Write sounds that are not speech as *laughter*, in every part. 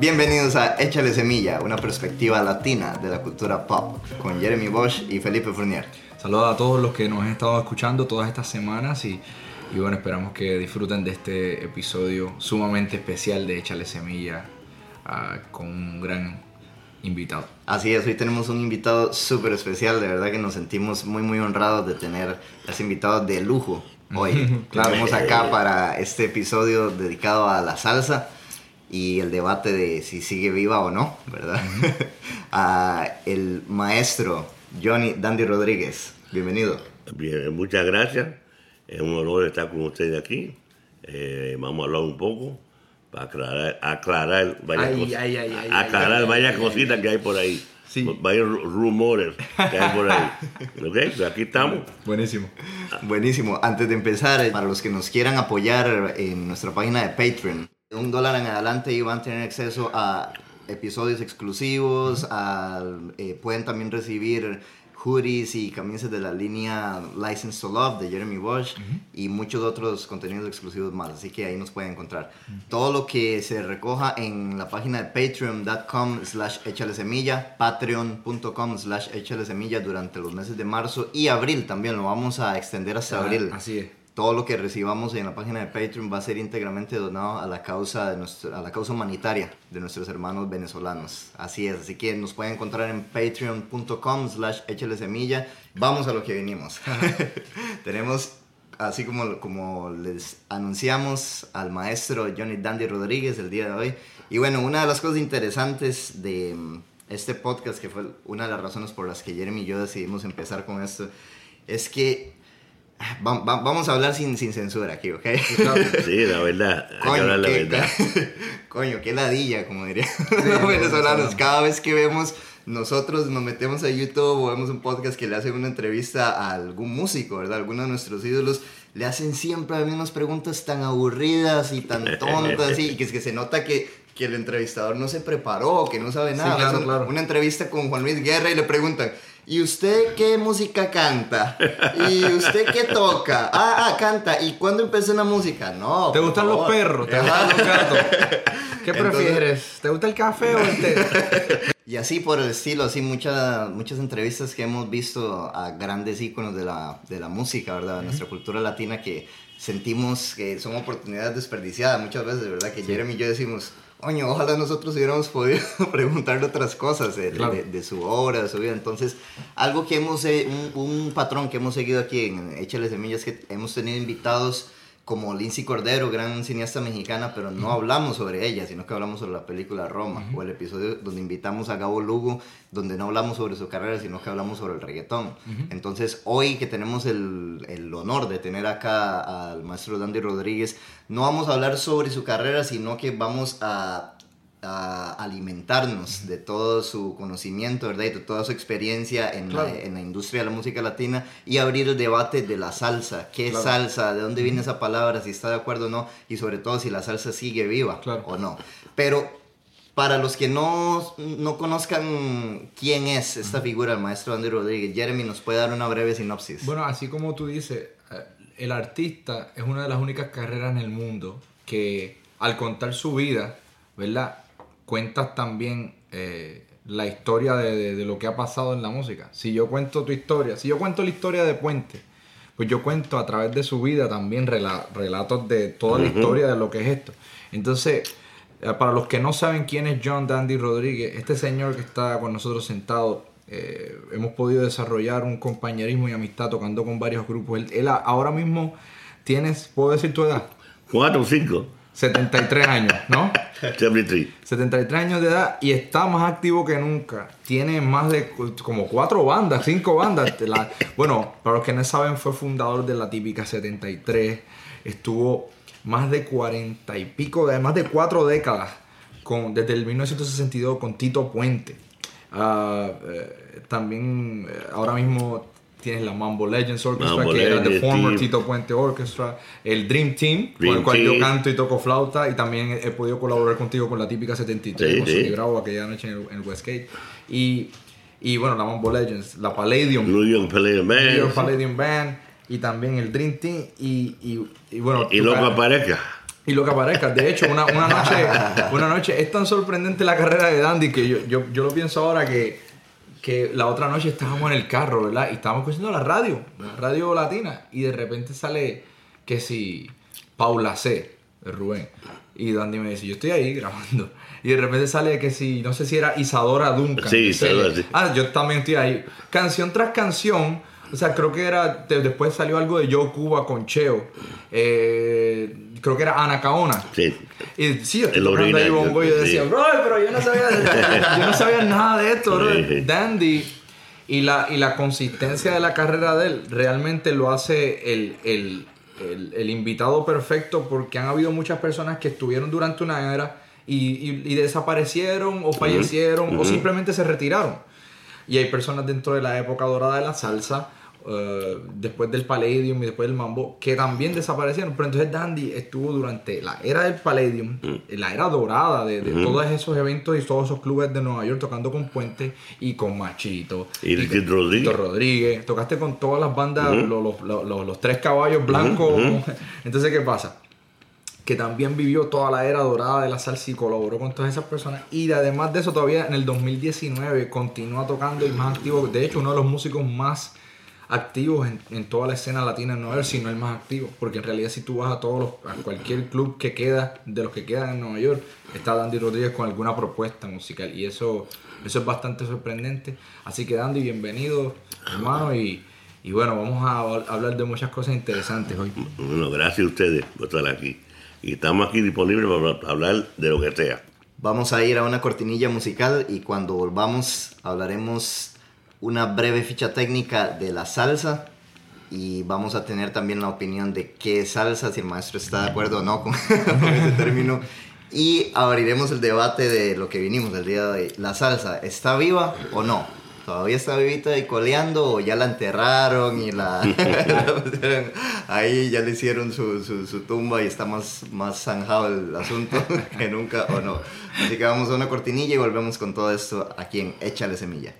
Bienvenidos a Échale Semilla, una perspectiva latina de la cultura pop, con Jeremy Bosch y Felipe Fournier. Saludos a todos los que nos han estado escuchando todas estas semanas y, y bueno, esperamos que disfruten de este episodio sumamente especial de Échale Semilla ah, con un gran invitado. Así es, hoy tenemos un invitado súper especial, de verdad que nos sentimos muy muy honrados de tener a ese invitado de lujo hoy. *laughs* Claro. Estamos acá para este episodio dedicado a la salsa y el debate de si sigue viva o no, ¿verdad? *laughs* a el maestro Johnny Dandy Rodríguez. Bienvenido. Bien, muchas gracias. Es un honor estar con ustedes aquí. Eh, vamos a hablar un poco para aclarar, aclarar varias Ay, cosas, ay, ay, ay, aclarar varias ay, cositas que hay por ahí. Sí. Varios ru- rumores que hay por ahí. *laughs* ¿Ok? Pues aquí estamos. Buenísimo. Buenísimo. Antes de empezar, eh, para los que nos quieran apoyar en nuestra página de Patreon, un dólar en adelante y van a tener acceso a episodios exclusivos, a, eh, pueden también recibir hoodies y camisas de la línea License to Love de Jeremy Bosch y muchos otros contenidos exclusivos más, así que ahí nos pueden encontrar. Todo lo que se recoja en la página de patreon.com slash semilla, patreon.com slash semilla durante los meses de marzo y abril también, lo vamos a extender hasta abril. Ah, Así es. Todo lo que recibamos en la página de Patreon va a ser íntegramente donado a la causa, de nuestro- a la causa humanitaria de nuestros hermanos venezolanos. Así es, así que nos pueden encontrar en patreon.com slash semilla. Vamos a lo que venimos. *laughs* Tenemos, así como, como les anunciamos, al maestro Johnny Dandy Rodríguez el día de hoy. Y bueno, una de las cosas interesantes de mm, este podcast, que fue una de las razones por las que Jeremy y yo decidimos empezar con esto, es que Va- va- vamos a hablar sin, sin censura aquí, ¿ok? Sí, la verdad. Hay que hablar la qué, verdad. *laughs* coño, qué ladilla, como dirían *laughs* los venezolanos. Cada vez que vemos, nosotros nos metemos a YouTube o vemos un podcast que le hacen una entrevista a algún músico, ¿verdad? Alguno de nuestros ídolos, le hacen siempre las mismas preguntas tan aburridas y tan tontas, y que es que se nota que, que el entrevistador no se preparó, que no sabe nada. claro, Es un- claro. Una entrevista con Juan Luis Guerra y le preguntan, ¿y usted qué música canta? ¿Y usted qué toca? Ah, ah, canta. ¿Y cuándo empezó la música? No. ¿Te gustan los favor. perros? ¿Te gustan los gatos? ¿Qué Entonces- prefieres? ¿Te gusta el café o el té? *laughs* Y así por el estilo, así muchas muchas entrevistas que hemos visto a grandes íconos de la, de la música, ¿verdad? De nuestra cultura latina que sentimos que son oportunidades desperdiciadas muchas veces, ¿verdad? Que Jeremy y yo decimos, coño, ojalá nosotros hubiéramos podido *laughs* preguntarle otras cosas de, de- Claro. de- de su obra, de su vida. Entonces, algo que hemos, eh, un, un patrón que hemos seguido aquí en Échale Semillas, que hemos tenido invitados como Lindsay Cordero, gran cineasta mexicana, pero no hablamos sobre ella, sino que hablamos sobre la película Roma, o el episodio donde invitamos a Gabo Lugo, donde no hablamos sobre su carrera, sino que hablamos sobre el reggaetón. Entonces, hoy que tenemos el, el honor de tener acá al maestro Dandy Rodríguez, no vamos a hablar sobre su carrera, sino que vamos a a alimentarnos de todo su conocimiento, ¿verdad? Y de toda su experiencia en, Claro. la, en la industria de la música latina y abrir el debate de la salsa. ¿Qué es Claro. salsa? ¿De dónde viene esa palabra? Si está de acuerdo o no. Y sobre todo si la salsa sigue viva Claro. o no. Pero para los que no, no conozcan quién es esta figura, el maestro Andy Rodríguez, Jeremy nos puede dar una breve sinopsis. Bueno, así como tú dices, eh, el artista es una de las únicas carreras en el mundo que al contar su vida, ¿verdad? Cuentas también eh, la historia de, de- de lo que ha pasado en la música. Si yo cuento tu historia, si yo cuento la historia de Puente, pues yo cuento a través de su vida también rela- relatos de toda la historia de lo que es esto. Entonces, eh, para los que no saben quién es John Dandy Rodríguez, este señor que está con nosotros sentado, eh, hemos podido desarrollar un compañerismo y amistad tocando con varios grupos. Él, ahora mismo tienes, ¿puedo decir tu edad? Cuatro o cinco. 73 años, ¿no? 73. 73 años de edad y está más activo que nunca. Tiene más de como cuatro bandas, cinco bandas. La- bueno, para los que no saben, fue fundador de la típica 73. Estuvo más de 40 y pico, de más de cuatro décadas, con, desde el 1962 con Tito Puente. Ah, eh, también eh, ahora mismo tienes la Mambo Legends Orchestra, Mambo que era The Former sí. Tito Puente Orchestra, el Dream Team, con Dream el cual yo Team. canto y toco flauta, y también he podido colaborar contigo con la típica 73, Sí, con sí. Bravo aquella noche en el, en el Westgate. Y, y bueno, la Mambo Legends, la Palladium, New York Palladium New York Band. Palladium Band, y también el Dream Team, y, y, y bueno, Y loco cara- aparezca. Y lo que aparezca. De hecho, una, una noche, *laughs* una noche es tan sorprendente la carrera de Dandy que yo, yo, yo lo pienso ahora que, que la otra noche estábamos en el carro, ¿verdad? Y estábamos escuchando la radio, la radio latina. Y de repente sale que si Paula C, Rubén. Y Dandy me dice, yo estoy ahí grabando. Y de repente sale que si, no sé si era Isadora Duncan. Sí, Isadora, sí. Ah, yo también estoy ahí. Canción tras canción. O sea, creo que era. de- después salió algo de Joe Cuba con Cheo. Eh, creo que era Anacaona. Sí. Y sí, yo estoy bongo y yo sí. decía, bro, pero yo no sabía, *laughs* yo no sabía nada de esto, bro. Sí. Dandy. Y la, y la consistencia de la carrera de él realmente lo hace el, el, el- el invitado perfecto porque han habido muchas personas que estuvieron durante una era y, y- y desaparecieron o fallecieron o simplemente se retiraron. Y hay personas dentro de la época dorada de la salsa, eh, después del Palladium y después del Mambo, que también desaparecieron. Pero entonces Dandy estuvo durante la era del Palladium, la era dorada de, de todos esos eventos y todos esos clubes de Nueva York, tocando con Puente y con Machito. Y Ricky con Rodríguez. Rodríguez. Tocaste con todas las bandas, los, los- los- los- los tres caballos blancos. *laughs* Entonces, ¿qué pasa? que también vivió toda la era dorada de la salsa y colaboró con todas esas personas. Y de- además de eso, todavía en el 2019 continúa tocando y más activo. De hecho, uno de los músicos más activos en, en toda la escena latina en Nueva York, si no el más activo. Porque en realidad, si tú vas a todos los, a cualquier club que queda, de los que quedan en Nueva York, está Dandy Rodríguez con alguna propuesta musical. Y eso, eso es bastante sorprendente. Así que, Dandy, bienvenido, hermano. Y, y bueno, vamos a hablar de muchas cosas interesantes hoy. Bueno, gracias a ustedes por estar aquí. Y estamos aquí disponibles para hablar de lo que sea. Vamos a ir a una cortinilla musical y cuando volvamos hablaremos una breve ficha técnica de la salsa y vamos a tener también la opinión de qué es salsa, si el maestro está de acuerdo o no con, *laughs* con ese término. Y abriremos el debate de lo que vinimos el día de hoy. ¿La salsa está viva o no? ¿Todavía está vivita y coleando o ya la enterraron y la... *laughs* *laughs* ahí ya le hicieron su, su, su tumba y está más, más zanjado el asunto *laughs* que nunca o no? Así que vamos a una cortinilla y volvemos con todo esto aquí en Échale Semilla.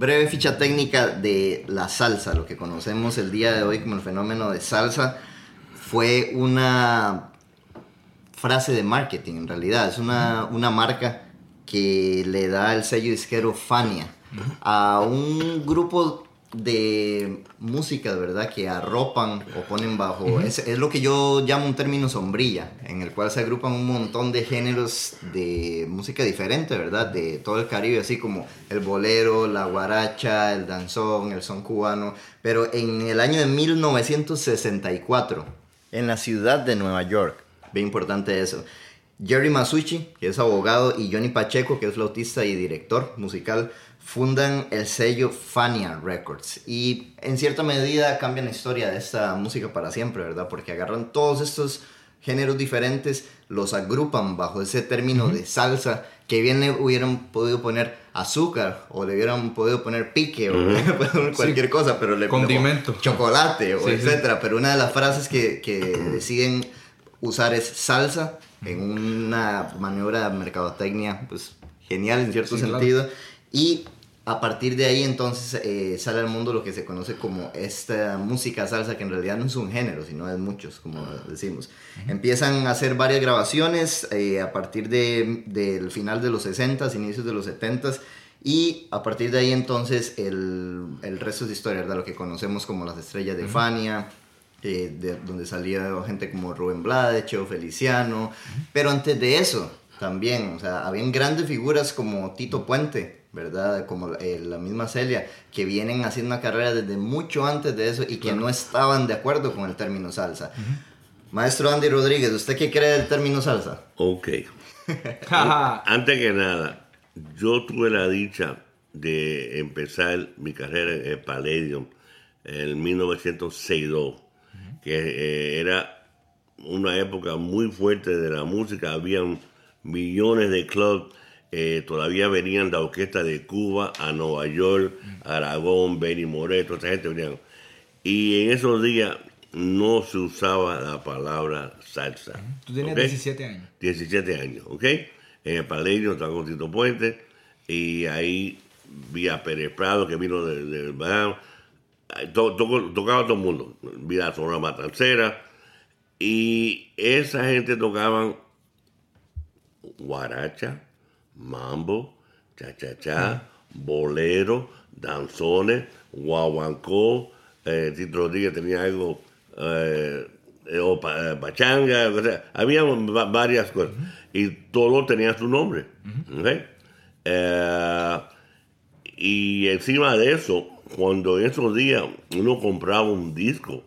Breve ficha técnica de la salsa, lo que conocemos el día de hoy como el fenómeno de salsa, fue una frase de marketing en realidad, es una, una marca que le da el sello disquero Fania a un grupo de música, ¿verdad? Que arropan o ponen bajo, es, es lo que yo llamo un término sombrilla, en el cual se agrupan un montón de géneros de música diferente, ¿verdad? De todo el Caribe, así como el bolero, la guaracha, el danzón, el son cubano, pero en el año de 1964, en la ciudad de Nueva York, bien importante eso, Jerry Masucci, que es abogado, y Johnny Pacheco, que es flautista y director musical, fundan el sello Fania Records. Y en cierta medida cambian la historia de esta música para siempre, ¿verdad? Porque agarran todos estos géneros diferentes, los agrupan bajo ese término de salsa, que bien le hubieran podido poner azúcar, o le hubieran podido poner pique, o *laughs* cualquier cosa, pero le Condimento. chocolate, o Sí, sí. etcétera. Pero una de las frases que, que deciden usar es salsa en una maniobra de mercadotecnia pues genial en cierto Sí, claro. sentido y a partir de ahí entonces eh, sale al mundo lo que se conoce como esta música salsa que en realidad no es un género sino es muchos como decimos. Empiezan a hacer varias grabaciones eh, a partir de, del final de los 60s inicios de los 70s y a partir de ahí entonces el, el resto es historia, ¿verdad? Lo que conocemos como las estrellas de Fania, eh, de, donde salía gente como Rubén Blades, Cheo Feliciano, pero antes de eso también, o sea, habían grandes figuras como Tito Puente, ¿verdad? Como eh, la misma Celia, que vienen haciendo una carrera desde mucho antes de eso y que no estaban de acuerdo con el término salsa. Maestro Andy Rodríguez, ¿usted qué cree del término salsa? Ok. *laughs* Antes que nada, yo tuve la dicha de empezar mi carrera en el Palladium en 1962, que eh, era una época muy fuerte de la música, habían millones de clubs, eh, todavía venían de orquesta de Cuba a Nueva York, Aragón, Benny Moreto, esa gente venían. Y en esos días no se usaba la palabra salsa. Tú tenías ¿ok? 17 años. 17 años, ¿ok? En el Paleño estaba con Tito Puente y ahí vi a Pérez Prado que vino del de, Bahamas. To- tocaba todo el mundo, vi a Sonora Matancera y esa gente tocaban guaracha, mambo, cha-cha-cha, bolero, danzones, guaguancó, eh, Tito Rodríguez tenía algo, eh, eh, o eh, pachanga, o sea, había va- varias cosas. Y todo tenía su nombre. Eh, y encima de eso, cuando en esos días uno compraba un disco,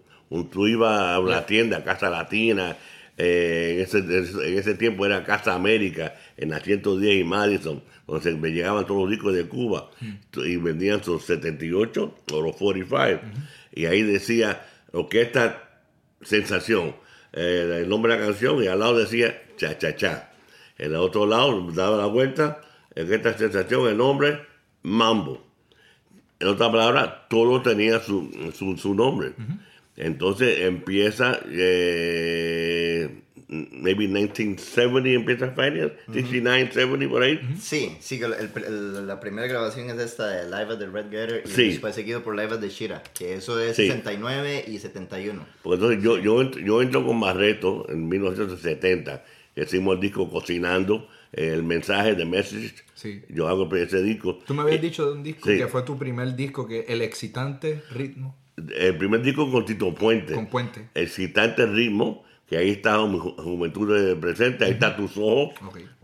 tú ibas a una tienda, Casa Latina, eh, en, ese, en ese tiempo era Casa América, en la 110 y Madison, donde me llegaban todos los discos de Cuba y vendían sus 78 o los 45. Y ahí decía, Orquesta Sensación, eh, el nombre de la canción, y al lado decía Cha Cha Cha. En el otro lado daba la vuelta, Orquesta Sensación, el nombre Mambo. En otras palabras, todo tenía su, su, su nombre. Entonces empieza, eh, maybe 1970 empieza Finance, 69, 70 por ahí. Sí, sí, el- el- la primera grabación es esta de Live at the Red Gator y Sí. después seguido por Live at the Shira, que eso es Sí. 69 y 71. Porque entonces yo, yo, entro, yo entro con Barreto en 1970, que hicimos el disco Cocinando, el mensaje de Message. Sí. Yo hago ese disco. Tú me habías Eh, dijo de un disco sí. que fue tu primer disco, que el excitante ritmo El primer disco con Tito Puente. con Puente. Excitante ritmo, que ahí está juventud presente, ahí está tus ojos.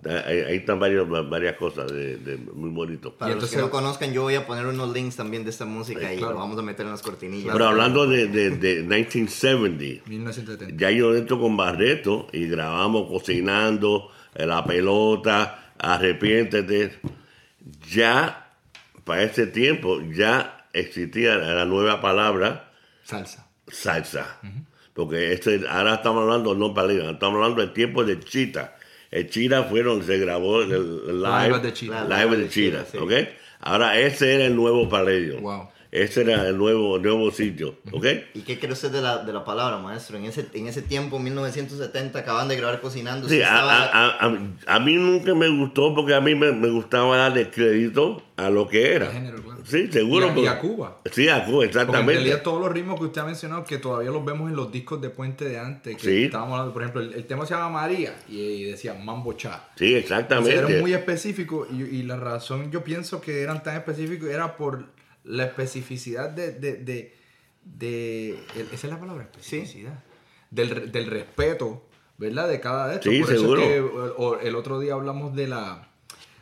Ahí, ahí están varias, varias cosas de, de muy bonito. Para Y los entonces- que no conozcan, yo voy a poner unos links también de esta música y claro. lo vamos a meter en las cortinillas. Pero hablando de, de, de 1970, 1970. ya yo entro con Barreto y grabamos Cocinando, eh, La Pelota, Arrepiéntete. Ya, para ese tiempo, ya existía la nueva palabra Salsa. salsa. Porque este, ahora estamos hablando, no palina, estamos hablando del tiempo de Chita. El Chita fueron, se grabó el, el live, Live de Chita. live de Chita, sí. ¿ok? Ahora ese era el nuevo paladio. Wow. Ese era el nuevo, nuevo sitio, ¿ok? ¿Y qué cree usted de la, de la palabra, maestro? En ese, en ese tiempo, 1970, acaban de grabar Cocinando. Sí, a, estaba- a- a- a mí nunca me gustó porque a mí me, me gustaba darle crédito a lo que era. Al género. Sí, seguro. Y a- y porque- a Cuba. Sí, a Cuba, Porque en exactamente. realidad todos los ritmos que usted ha mencionado, que todavía los vemos en los discos de Puente de antes, que Sí. estábamos hablando, por ejemplo, el, el tema se llama María y, y decía Mambo Cha. Sí, Entonces, exactamente. eran muy específicos y, y la razón yo pienso que eran tan específicos era por la especificidad de... de, de, de- el- esa es la palabra, especificidad. Del, re- del respeto, ¿verdad? De cada de estos. Sí, por eso seguro. es que el otro día hablamos de la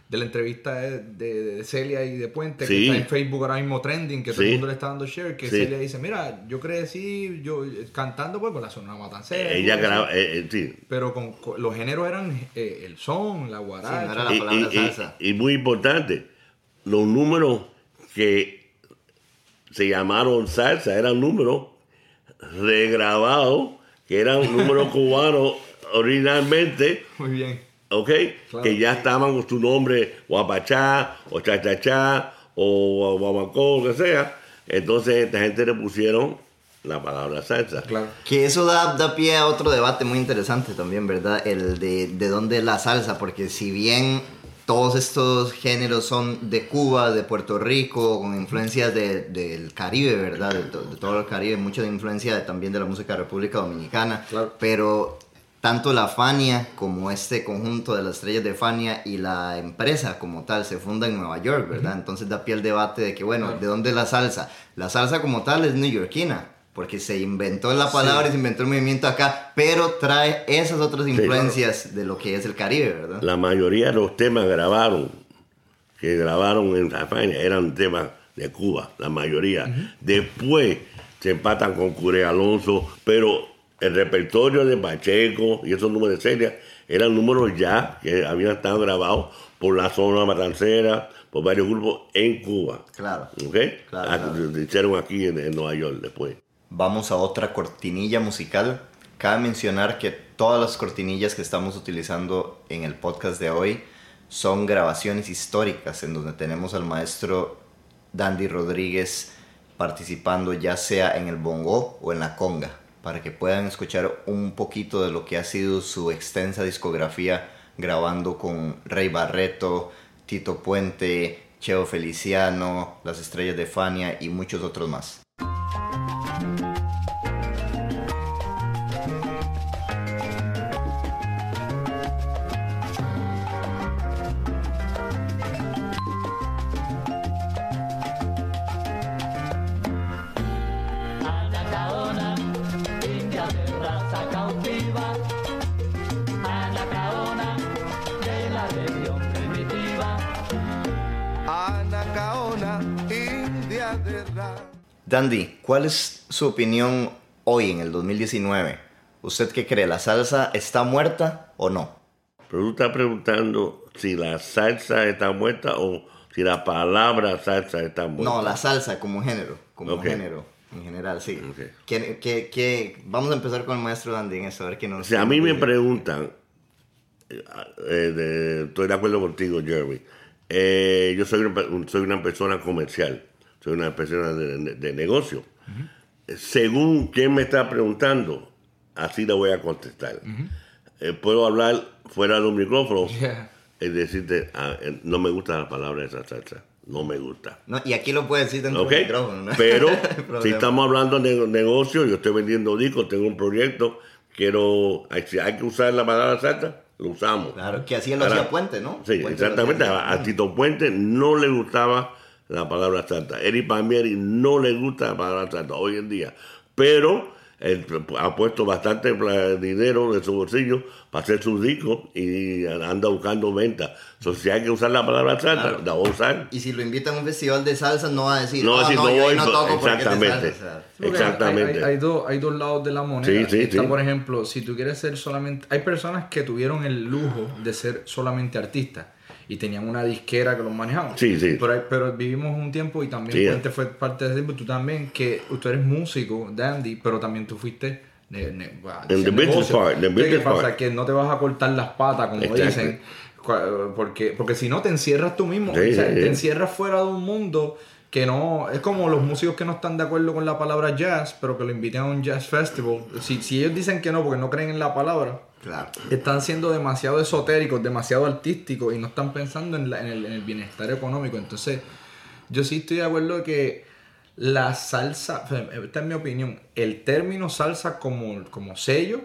de la entrevista de, de- de Celia y de Puente, Sí. que está en Facebook ahora mismo trending, que todo el mundo le está dando share, que Sí. Celia dice, mira, yo crecí yo, cantando pues con la Sonora Matancera. Ella graba, eh, eh, sí. Pero con, con- los géneros eran eh, el son, la guaracha. Sí, no era la Y- palabra y, salsa. y- y muy importante, los números que se llamaron salsa eran números regrabados, que eran números *laughs* cubanos originalmente, Muy bien. ¿Ok? Claro. Que ya estaban con su nombre guapachá, o chachachá, o guamacó, lo que sea. Entonces esta gente le pusieron la palabra salsa. Claro. Que eso da, da pie a otro debate muy interesante también, ¿verdad? El de, de dónde es la salsa, porque si bien todos estos géneros son de Cuba, de Puerto Rico, con influencias de- del Caribe, ¿verdad? De, de todo el Caribe, mucha influencia también de la música de República Dominicana, Claro. pero tanto la Fania como este conjunto de las estrellas de Fania y la empresa como tal se funda en Nueva York, ¿verdad? Entonces da pie al debate de que, bueno, Claro. ¿de dónde es la salsa? La salsa como tal es neoyorquina, porque se inventó la palabra y se inventó el movimiento acá, pero trae esas otras influencias de lo que es el Caribe, ¿verdad? La mayoría de los temas grabaron, que grabaron en España, eran temas de Cuba, la mayoría. Después se empatan con Curé Alonso, pero el repertorio de Pacheco y esos números de serie eran números ya que habían estado grabados por la zona matancera, por varios grupos en Cuba. Claro. ¿Ok? Claro, Ah, claro. Hicieron aquí en, en Nueva York después. Vamos a otra cortinilla musical. Cabe mencionar que todas las cortinillas que estamos utilizando en el podcast de hoy son grabaciones históricas en donde tenemos al maestro Dandy Rodríguez participando ya sea en el bongo o en la conga para que puedan escuchar un poquito de lo que ha sido su extensa discografía grabando con Rey Barreto, Tito Puente, Cheo Feliciano, Las Estrellas de Fania y muchos otros más. Dandy, ¿cuál es su opinión hoy en el 2019? ¿Usted qué cree? ¿La salsa está muerta o no? Pero tú estás preguntando si la salsa está muerta o si la palabra salsa está muerta. No, la salsa como género, como Ok. género, en general, sí. Ok. ¿Qué- qué- qué- Vamos a empezar con el maestro Dandy en eso, a ver qué nos... Si a mí me preguntan, eh, eh, de- estoy de acuerdo contigo, Jeremy. Eh, yo soy una, soy una persona comercial, soy una persona de, de- de negocio. Según quien me está preguntando, así le voy a contestar. Eh, puedo hablar fuera de un micrófono *laughs* Yeah. y decirte, ah, eh, no me gusta la palabra esa salsa, no me gusta. No, y aquí lo puede decir dentro ¿Ok? del micrófono, ¿no? Pero *laughs* si estamos hablando de negocio, yo estoy vendiendo discos, tengo un proyecto, quiero, si hay que usar la palabra salsa, lo usamos. Claro, que así lo hacía Puente, ¿no? Sí, Puente lo exactamente. A, a Tito Puente no le gustaba la palabra salsa. Eric Palmieri no le gusta la palabra salsa hoy en día. Pero él ha puesto bastante dinero de su bolsillo para hacer sus discos y anda buscando ventas. Entonces, si hay que usar la palabra salsa, Claro. la voy a usar. Y si lo invitan a un festival de salsa, no va a decir, No, "Ah, si no yo ahí voy, no toco exactamente. salsa", o sea, Porque Exactamente. Hay, hay- hay dos, hay dos lados de la moneda. Sí, sí, Está, sí. por ejemplo, si tú quieres ser solamente... Hay personas que tuvieron el lujo de ser solamente artistas y tenían una disquera que los manejaba. Sí, sí. Pero, pero vivimos un tiempo y también Sí. Puente fue parte de ese tiempo. Tú también, que tú eres músico, Dandy, pero también tú fuiste... de- de- bueno, En the business part, the Entonces, ¿Qué business pasa? part. Que no te vas a cortar las patas, como dicen. Porque, porque si no te encierras tú mismo, Sí, o sea, sí, te sí. encierras fuera de un mundo que no es como los músicos que no están de acuerdo con la palabra jazz, pero que lo invitan a un jazz festival. Si, si ellos dicen que no porque no creen en la palabra, Claro. están siendo demasiado esotéricos, demasiado artísticos y no están pensando en, la- en el, en el bienestar económico. Entonces, yo sí estoy de acuerdo que la salsa, esta es mi opinión, el término salsa como, como sello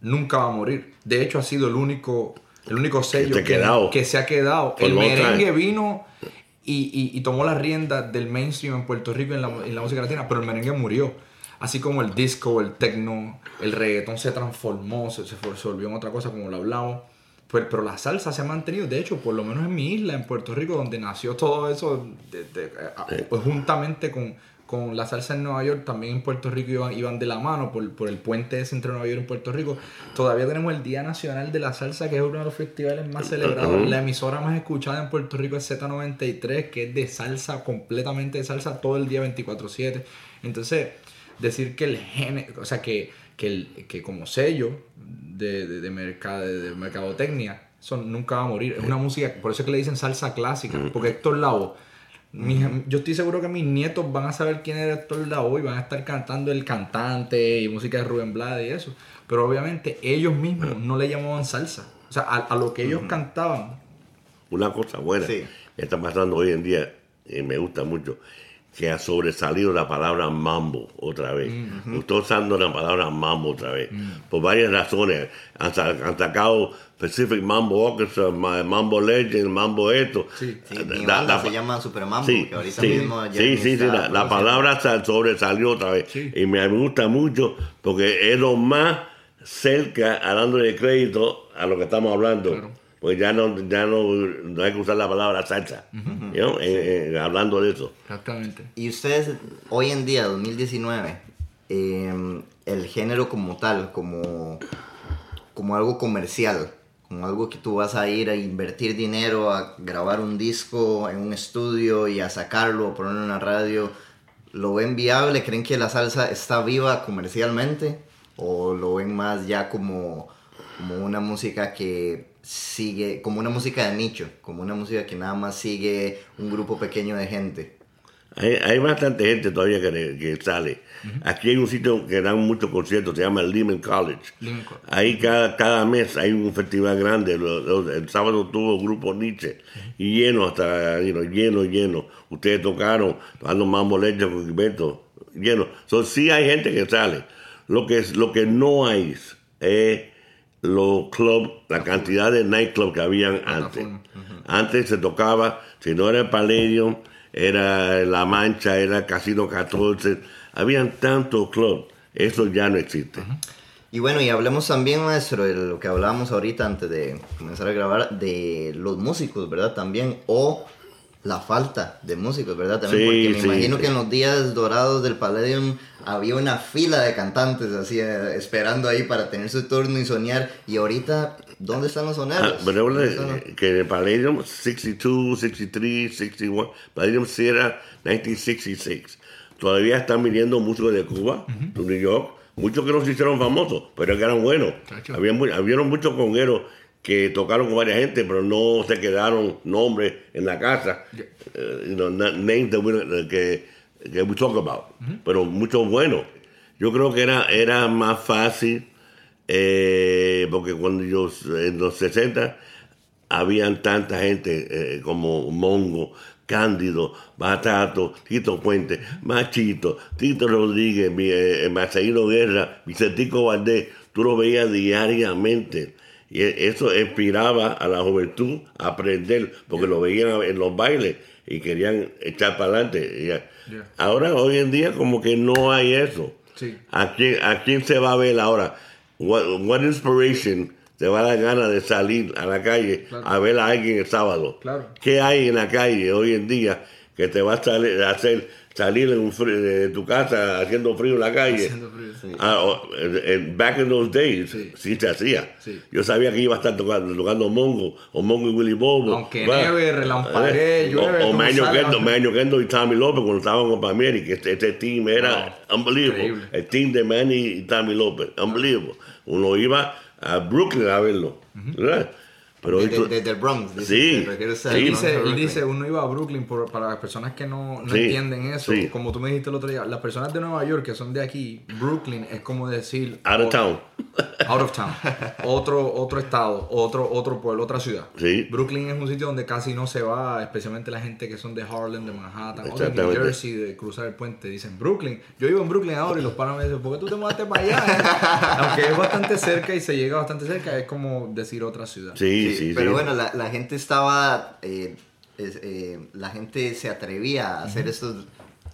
nunca va a morir. De hecho, ha sido el único, el único sello que se ha quedado. El merengue time. vino y, y- y tomó las riendas del mainstream en Puerto Rico en la, en la música latina, pero el merengue murió. Así como el disco, el techno, el reggaetón se transformó, se, se volvió en otra cosa como lo hablamos. Pues, pero la salsa se ha mantenido, de hecho, por lo menos en mi isla, en Puerto Rico, donde nació todo eso, de- de- eh, a- pues juntamente con, con la salsa en Nueva York, también en Puerto Rico iban, iban de la mano por, por el puente ese entre Nueva York y Puerto Rico. Todavía tenemos el Día Nacional de la Salsa, que es uno de los festivales más celebrados. La emisora más escuchada en Puerto Rico es Z93, que es de salsa, completamente de salsa, todo el día 24-7. Entonces, decir que el género, o sea, que, que, el, que como sello de, de, de, mercado, de, mercadotecnia, eso nunca va a morir. Es una música, por eso es que le dicen salsa clásica, porque Héctor Lavoe, mis- yo estoy seguro que mis nietos van a saber quién era Héctor Lavoe y van a estar cantando el cantante y música de Rubén Blades y eso. Pero obviamente ellos mismos no le llamaban salsa. O sea, a, a lo que ellos cantaban. Una cosa buena Sí. que está pasando hoy en día, y me gusta mucho, que ha sobresalido la palabra mambo otra vez. Estoy usando la palabra mambo otra vez. Por varias razones. Han, sa- han sacado Pacific Mambo Orchestra, Ma- Mambo Legend, Mambo esto. Sí. Sí, La- la- se llama Super Mambo, Sí, que ahorita sí, mismo ya sí, la, la palabra sal- sobresalió otra vez. Sí. Y me gusta mucho porque es lo más cerca, hablando de crédito, a lo que estamos hablando. Claro. Porque ya no, ya no, no hay que usar la palabra salsa, you know, eh, eh, hablando de eso. Exactamente. Y ustedes, hoy en día, 2019, eh, el género como tal, como, como algo comercial, como algo que tú vas a ir a invertir dinero, a grabar un disco en un estudio y a sacarlo, a ponerlo en la radio, ¿lo ven viable? ¿Creen que la salsa está viva comercialmente? ¿O lo ven más ya como, como una música que sigue, como una música de nicho, como una música que nada más sigue un grupo pequeño de gente? Hay, hay bastante gente todavía que, que sale. Aquí hay un sitio que dan muchos conciertos, se llama Lehman College. Lehman College. Ahí cada, cada mes hay un festival grande. El sábado tuvo grupo Nietzsche y lleno hasta, you know, lleno, lleno. Ustedes tocaron, tocando más molesto con Gilberto, lleno. So, sí hay gente que sale. Lo que, lo que no hay es los clubs, la cantidad de nightclubs que habían antes. Antes se tocaba, si no era el Palladium, era La Mancha, era Casino 14, habían tantos clubs, eso ya no existe. Y bueno, y hablemos también, maestro, de lo que hablábamos ahorita antes de comenzar a grabar, de los músicos, ¿verdad? También, o la falta de músicos, ¿verdad? También, Sí, porque me sí, imagino sí. que en los días dorados del Palladium había una fila de cantantes así, eh, esperando ahí para tener su turno y soñar. Y ahorita, ¿dónde están los soneros? Ah, pero ¿Dónde eh, que en el Palladium 62, 63, 61, Palladium sí era 1966. Todavía están viniendo músicos de Cuba, de New York, muchos que no se hicieron famosos, pero que eran buenos. Había, habieron muchos congueros que tocaron con varias gente, pero no se quedaron nombres en la casa. Eh, you know, na- names that we, don't- que, que we talk about, pero muchos buenos. Yo creo que era, era más fácil, eh, porque cuando yo, en los 60, habían tanta gente eh, como Mongo, Cándido, Batato, Tito Puente, Machito, Tito Rodríguez, mi, eh, Guerra, Vicentico Valdés, tú lo veías diariamente. Y e- eso inspiraba a la juventud a aprender, porque lo veían en los bailes y querían echar para adelante. Yeah. Ahora, hoy en día, como que no hay eso. Sí. ¿A quién, ¿A quién se va a ver ahora? What, what inspiration te va a dar ganas de salir a la calle Claro. a ver a alguien el sábado? Claro. ¿Qué hay en la calle hoy en día que te va a salir- a hacer salir en un fri- de tu casa haciendo frío en la calle? Haciendo frío, sí. Ah, en- back in those days, sí, Sí. se hacía. Sí. Yo sabía que iba a estar tocando, tocando Mongo, o Mongo y Willy Bobo. Aunque Va. nieve, relampaguee, Eh, llueve, O, o sabes. Kendo, y Tommy López cuando estaban con Palmieri, que este, este team era unbelievable. increíble. El team de Manny y Tommy López, unbelievable. Uno iba a Brooklyn a verlo. ¿verdad? Pero Desde tú- desde el Bronx. dice, Sí. Él dice, él uno iba a Brooklyn por- para las personas que no, no Sí, entienden eso. sí. Como tú me dijiste el otro día, las personas de Nueva York que son de aquí, Brooklyn es como decir... out of o- town. Out of town. otro, otro estado, otro, otro pueblo, otra ciudad. Sí. Brooklyn es un sitio donde casi no se va, especialmente la gente que son de Harlem, de Manhattan, o de New. Jersey, de cruzar el puente. Dicen Brooklyn. Yo vivo en Brooklyn ahora y los panas me dicen, ¿por qué tú te mudaste para allá? eh?" Aunque es bastante cerca y se llega bastante cerca, es como decir otra ciudad. Sí, sí, Sí, sí. pero bueno, la, la gente estaba, eh, es- eh, la gente se atrevía a hacer estos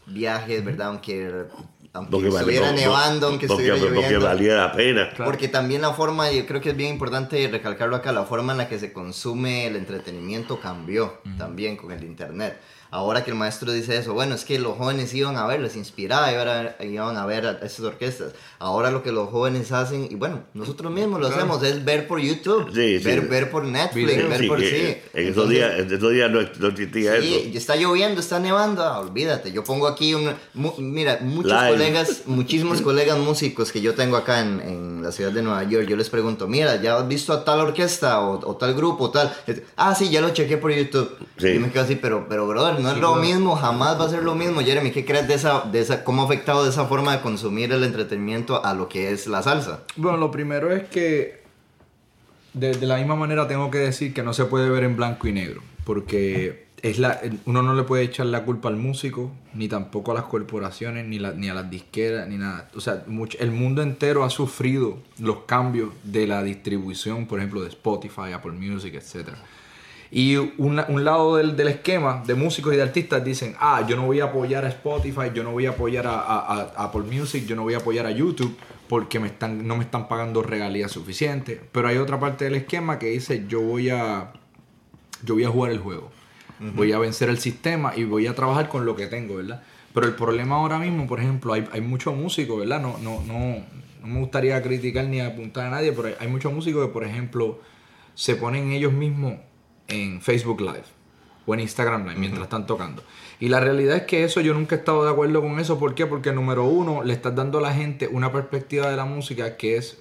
viajes, ¿verdad? Aunque, aunque Porque estuviera porque- nevando, aunque porque, estuviera porque lloviendo. valía la pena. Porque también la forma, yo creo que es bien importante recalcarlo acá, la forma en la que se consume el entretenimiento cambió también con el internet. Ahora que el maestro dice eso, bueno, es que los jóvenes iban a ver, les inspiraba, iban a, iban a ver a estas orquestas. Ahora lo que los jóvenes hacen, y bueno, nosotros mismos lo hacemos, es ver por YouTube, Sí, sí. ver, ver por Netflix, Videos. ver Sí, por sí. En esos Entonces, días, en esos días no, no existía Sí, eso. y está lloviendo, está nevando, ah, olvídate. Yo pongo aquí, un, mu- mira, muchos Live. colegas, *laughs* muchísimos colegas músicos que yo tengo acá en, en la ciudad de Nueva York, yo les pregunto, mira, ¿ya has visto a tal orquesta o, o tal grupo o tal? Ah, sí, ya lo chequé por YouTube. Sí. Y me quedo así, pero, pero brother, no es lo mismo, jamás va a ser lo mismo. Jeremy, ¿qué crees de esa, de esa, cómo ha afectado de esa forma de consumir el entretenimiento a lo que es la salsa? Bueno, lo primero es que de, de la misma manera tengo que decir que no se puede ver en blanco y negro, porque es la, uno no le puede echar la culpa al músico, ni tampoco a las corporaciones, ni, la- ni a las disqueras, ni nada. O sea, mucho- el mundo entero ha sufrido los cambios de la distribución, por ejemplo, de Spotify, Apple Music, etc. Y una- un lado del, del esquema de músicos y de artistas dicen, ah, yo no voy a apoyar a Spotify, yo no voy a apoyar a, a- a Apple Music, yo no voy a apoyar a YouTube porque me están, no me están pagando regalías suficientes. Pero hay otra parte del esquema que dice, yo voy a, yo voy a jugar el juego, voy a vencer el sistema y voy a trabajar con lo que tengo, ¿verdad? Pero el problema ahora mismo, por ejemplo, hay, hay muchos músicos, ¿verdad? No, no, no, no me gustaría criticar ni apuntar a nadie, pero hay, hay muchos músicos que, por ejemplo, se ponen ellos mismos en Facebook Live o en Instagram Live mientras están tocando. Y la realidad es que eso yo nunca he estado de acuerdo con eso. ¿Por qué? Porque número uno, le estás dando a la gente una perspectiva de la música que es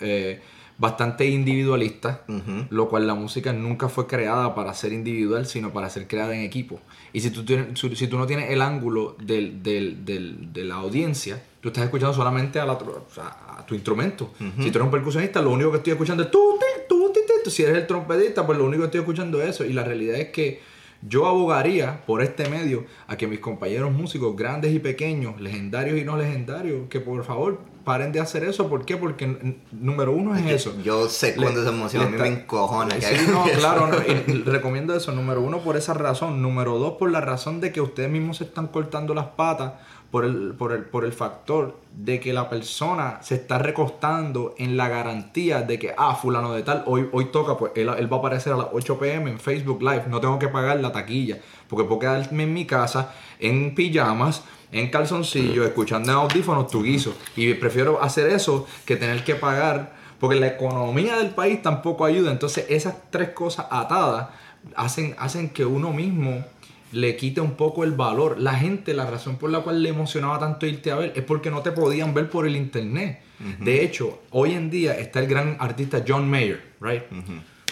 eh, bastante individualista, lo cual la música nunca fue creada para ser individual, sino para ser creada en equipo. Y si tú, tienes, si tú no tienes el ángulo del- del- del- de la audiencia, tú estás escuchando solamente a, la, a tu instrumento. Si tú eres un percusionista, lo único que estoy escuchando es tú, tú, ti. Si eres el trompetista, pues lo único que estoy escuchando es eso. Y la realidad es que yo abogaría por este medio a que mis compañeros músicos, grandes y pequeños, legendarios y no legendarios, que por favor paren de hacer eso. ¿Por qué? Porque número uno es eso. Yo sé cuándo esa emoción, le a mí me encojona. que Sí, no, eso. claro, no, *laughs* recomiendo eso. Número uno, por esa razón. Número dos, por la razón de que ustedes mismos se están cortando las patas por el, por el, por el factor de que la persona se está recostando en la garantía de que, ah, fulano de tal, hoy, hoy toca, pues él, él va a aparecer a las 8 pm en Facebook Live. No tengo que pagar la taquilla, porque puedo quedarme en mi casa, en pijamas, en calzoncillos, escuchando en audífonos tu guiso. Y prefiero hacer eso que tener que pagar porque la economía del país tampoco ayuda. Entonces esas tres cosas atadas hacen, hacen que uno mismo le quite un poco el valor. La gente, la razón por la cual le emocionaba tanto irte a ver es porque no te podían ver por el internet. De hecho, hoy en día está el gran artista John Mayer, right?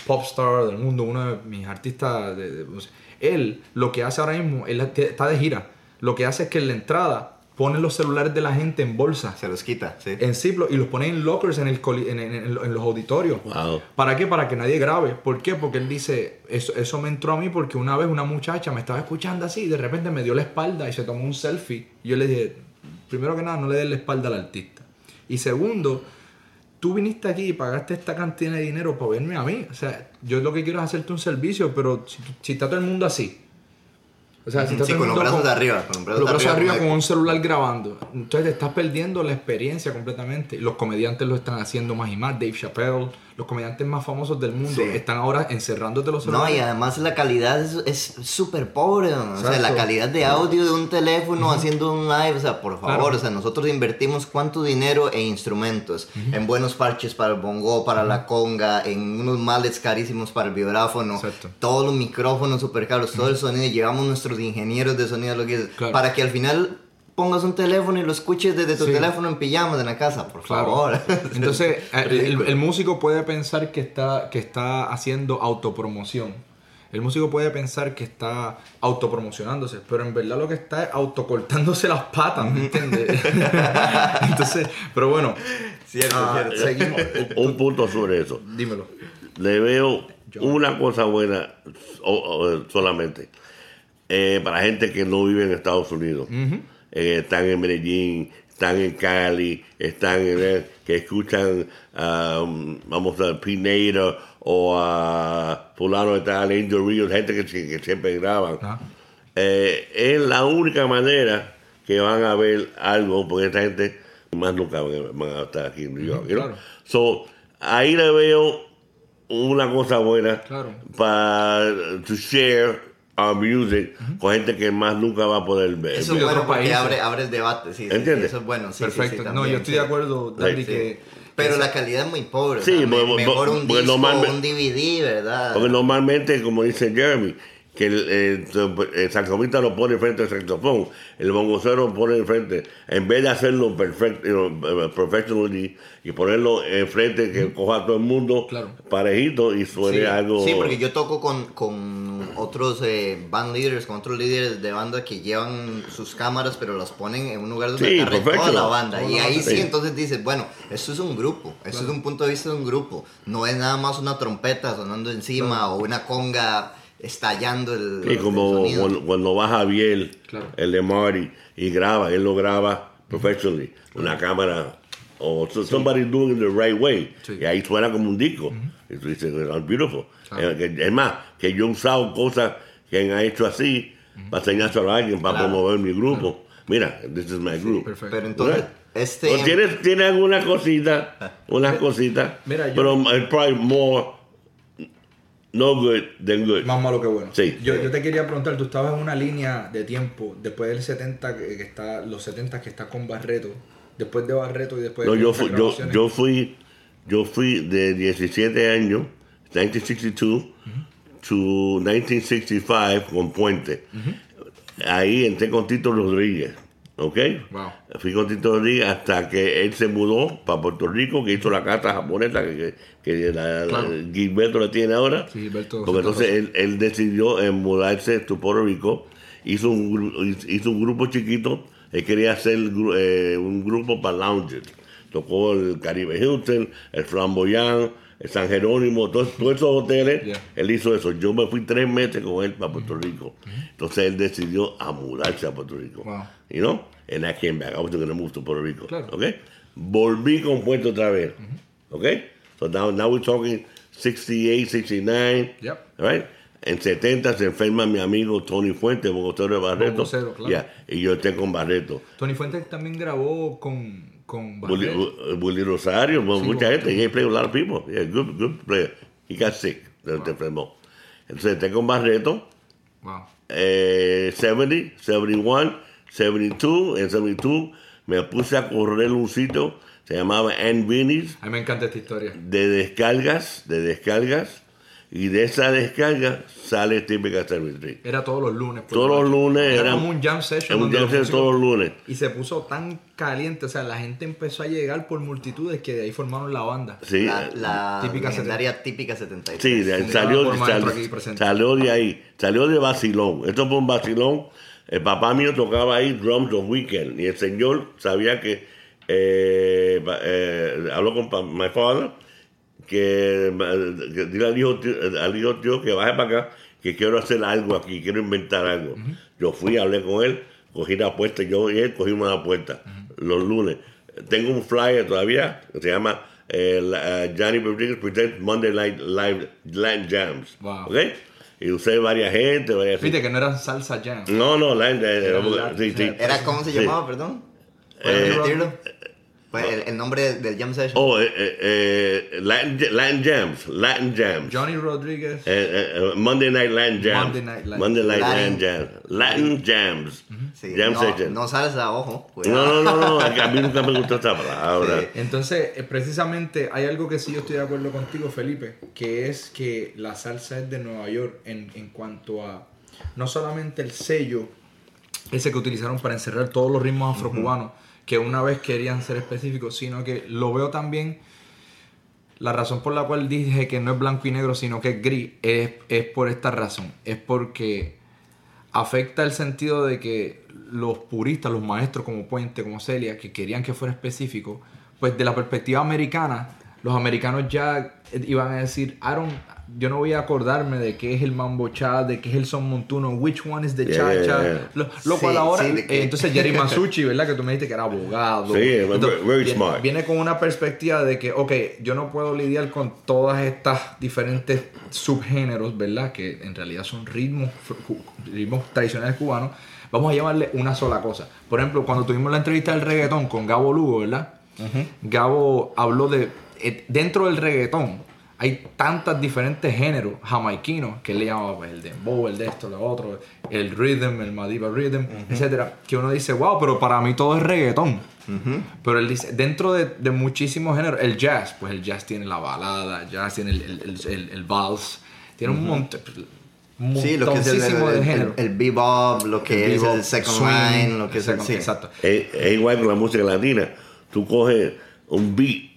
Popstar del mundo, uno de mis artistas. De, él lo que hace ahora mismo, él está de gira. Lo que hace es que en la entrada pone los celulares de la gente en bolsa Se los quita, sí. en Ziploc y los pone en lockers en, el coli- en, en- en- en los auditorios. Wow. ¿Para qué? Para que nadie grabe. ¿Por qué? Porque él dice, eso, eso me entró a mí porque una vez una muchacha me estaba escuchando así y de repente me dio la espalda y se tomó un selfie. Y yo le dije, primero que nada, no le des la espalda al artista. Y segundo, tú viniste aquí y pagaste esta cantidad de dinero para verme a mí. O sea, yo lo que quiero es hacerte un servicio, pero si, si está todo el mundo así. O sea, si está Sí, con los brazos arriba, con los brazos los brazos arriba, arriba como- con un celular grabando. Entonces te estás perdiendo la experiencia completamente. Los comediantes lo están haciendo más y más. Dave Chappelle, los comediantes más famosos del mundo, Sí. están ahora encerrándote los No, celulares. y además la calidad es- súper pobre, ¿no? o sea, la calidad de audio de un teléfono haciendo un live, o sea, por favor, Claro. o sea, nosotros invertimos cuánto dinero en instrumentos, en buenos parches para el bongo, para la conga, en unos mallets carísimos para el vibráfono, Exacto. todos los micrófonos súper caros, todo el sonido, llevamos nuestros ingenieros de sonido, lo que es, Claro. para que al final pongas un teléfono y lo escuches desde tu Sí. teléfono en pijamas en la casa, por Claro. favor. *laughs* Entonces, *laughs* el, el- el músico puede pensar que está, que está haciendo autopromoción. El músico puede pensar que está autopromocionándose, pero en verdad lo que está es autocortándose las patas, ¿me entiendes? *laughs* Entonces, pero bueno, Cierto, ah, cierto. seguimos. Un punto sobre eso. Dímelo. Le veo una cosa buena solamente. Eh, para gente que no vive en Estados Unidos. Eh, están en Medellín, están en Cali, están en... que escuchan, a, vamos a Pineda o a fulano de tal, Angel Ríos, gente que, que siempre graban. Ah. Eh, es la única manera que van a ver algo, porque esta gente más nunca van a, estar aquí en New York. claro. So, ahí le veo una cosa buena Claro. para to share our music con gente que más nunca va a poder ver. Eso es bueno porque abre, abre el debate, sí, sí, sí, ¿Entiendes? eso es bueno, sí, Perfecto. sí, no, también, yo estoy sí. de acuerdo, Sí. que... Pero la calidad es muy pobre. Sí, me- porque- mejor un porque disco un DVD, ¿verdad? Porque normalmente, como dice Jeremy, que el, el, el saxofonista lo pone frente al saxofón, el bongocero lo pone enfrente, en vez de hacerlo perfecto, you know, professionally y ponerlo enfrente que coja a todo el mundo Claro. parejito y suene sí, algo. sí, porque yo toco con, con otros eh, band leaders, con otros líderes de banda que llevan sus cámaras, pero las ponen en un lugar donde Sí, agarre toda la banda. Y ahí sí, sí. entonces dices, bueno, esto es un grupo, esto es un punto de vista de un grupo. No es nada más una trompeta sonando encima o una conga estallando el, Sí, el como sonido. cuando, cuando va Javier, Claro. el de Marty, y graba, él lo graba professionally, una cámara, o so- somebody doing it the right way, Sí. y ahí suena como un disco, y tú dices, that's beautiful. Claro. Eh, que- Es más, que yo he usado cosas que han hecho así, para enseñárselo a alguien, para Claro. promover mi grupo. Mira, this is my group. Perfecto. Pero entonces, este... Pues tiene, tiene algunas cositas, *laughs* unas cositas, Mira, yo- pero it's probably more no good than good. Más malo que bueno. Sí. Yo, yo te quería preguntar, tú estabas en una línea de tiempo después del 70 que, está, los 70 que está con Barreto, después de Barreto y después No, de yo estas fui, yo, yo fui, yo fui de 17 años, 1962 to 1965 con Puente. Ahí entré con Tito Rodríguez, ¿ok? Wow. Fui con Tito Rodríguez hasta que él se mudó para Puerto Rico, que hizo la casa japonesa que, la-. Gilberto la tiene ahora. Sí, Gilberto Porque entonces él, él decidió mudarse a Puerto Rico, hizo un, gru- hizo un grupo chiquito, él quería hacer eh, un grupo para lounges. Tocó el Caribe Hilton, el Flamboyant, el San Jerónimo, todos, todos esos hoteles, Yeah. él hizo eso. Yo me fui tres meses con él para Puerto Rico. Entonces él decidió a mudarse a Puerto Rico. Wow. You know? And I came back. I was going to move to Puerto Rico. Claro. Okay? Volví con Puerto otra vez. Okay? So now, now we're talking 68, 69. Yep. Right? En 70 se enferma mi amigo Tony Fuentes, vocero de Barreto. Claro. Yeah, Y yo estoy con Barreto. Tony Fuentes también grabó con, con Barret. Willy Rosario, Sí, mucha bueno. gente. He played with a lot of people. Yeah, good, good player. He got sick. Se se enfermó. Entonces estoy con Barreto. Wow. eh, 70, 71, 72. En 72 me puse a correr un sitio, se llamaba Ann Vinny's, A mí me encanta esta historia. de descargas, de descargas. Y de esa descarga sale típica Cemetery. Era todos los lunes. Todos los lunes Era eran- como un jam session. Un donde jam session todos los lunes. Y se puso tan caliente, o sea, la gente empezó a llegar por multitudes que de ahí formaron la banda. Sí, La, la Típica legendaria típica 73. Sí, de- salió, por maestro sal- aquí presente. salió de ahí, salió de vacilón. Esto fue un vacilón. El papá mío tocaba ahí drums los weekends y el señor sabía que eh, eh, habló con my father que, que dile al hijo, tío- al hijo tío que baje para acá que quiero hacer algo aquí, quiero inventar algo. Yo fui, hablé con él, cogí la puerta, yo y él cogimos la puerta los lunes. Tengo un flyer todavía que se llama eh, la- eh, Johnny Rodriguez Presents Monday Night Live Latin Jams. Wow. ¿Ok? Y usé varias gente, varias Viste que no era salsa jam. No, no, eh, Era eh, sí, sí. era- ¿Era cómo se Sí. llamaba, perdón? ¿Puedes Eh, Pues el, el nombre del jam session. Oh, eh, eh, eh, Latin, Latin Jams, Latin Jams. Johnny Rodríguez. Eh, eh, eh, Monday Night Latin Jams. Monday Night Latin- Monday Night Latin- Latin Jams. Latin Jams. Sí, Jam no, session. no salsa, ojo. No, cuidado. no, no, no, a mí *laughs* nunca me gustó esa palabra. Sí. Entonces, precisamente hay algo que sí yo estoy de acuerdo contigo, Felipe, que es que la salsa es de Nueva York en, en cuanto a no solamente el sello, ese que utilizaron para encerrar todos los ritmos afrocubanos, que una vez querían ser específicos, sino que lo veo también, la razón por la cual dije que no es blanco y negro, sino que es gris, es, es por esta razón, es porque afecta el sentido de que los puristas, los maestros como Puente, como Celia, que querían que fuera específico, pues de la perspectiva americana, los americanos ya iban a decir, I yo no voy a acordarme de qué es el mambo cha, de qué es el son montuno, which one is the cha yeah, cha. yeah. Lo, lo Sí, cual ahora, sí, eh, entonces Jerry Masucci, ¿verdad? Que tú me dijiste que era abogado. Sí, Entonces, very viene, smart. viene con una perspectiva de que, ok, yo no puedo lidiar con todas estas diferentes subgéneros, ¿verdad? Que en realidad son ritmos, ritmos tradicionales cubanos. Vamos a llamarle una sola cosa. Por ejemplo, cuando tuvimos la entrevista del reggaetón con Gabo Lugo, ¿verdad? Gabo habló de, eh, dentro del reggaetón, hay tantos diferentes géneros jamaiquinos que él le llama pues, el dembow, el de esto, lo otro, el rhythm, el Madiba rhythm, etcétera, que uno dice, wow, pero para mí todo es reggaetón. Pero él dice, dentro de, de muchísimos géneros, el jazz, pues el jazz tiene la balada, el jazz tiene el, el, el, el- el vals, tiene un montón, un Sí, lo que es el, el, de el, género. el bebop, lo que El es bebop, el second swing, line, lo que es el... sí. Exacto. Es, es igual con la música latina. Tú coges un beat,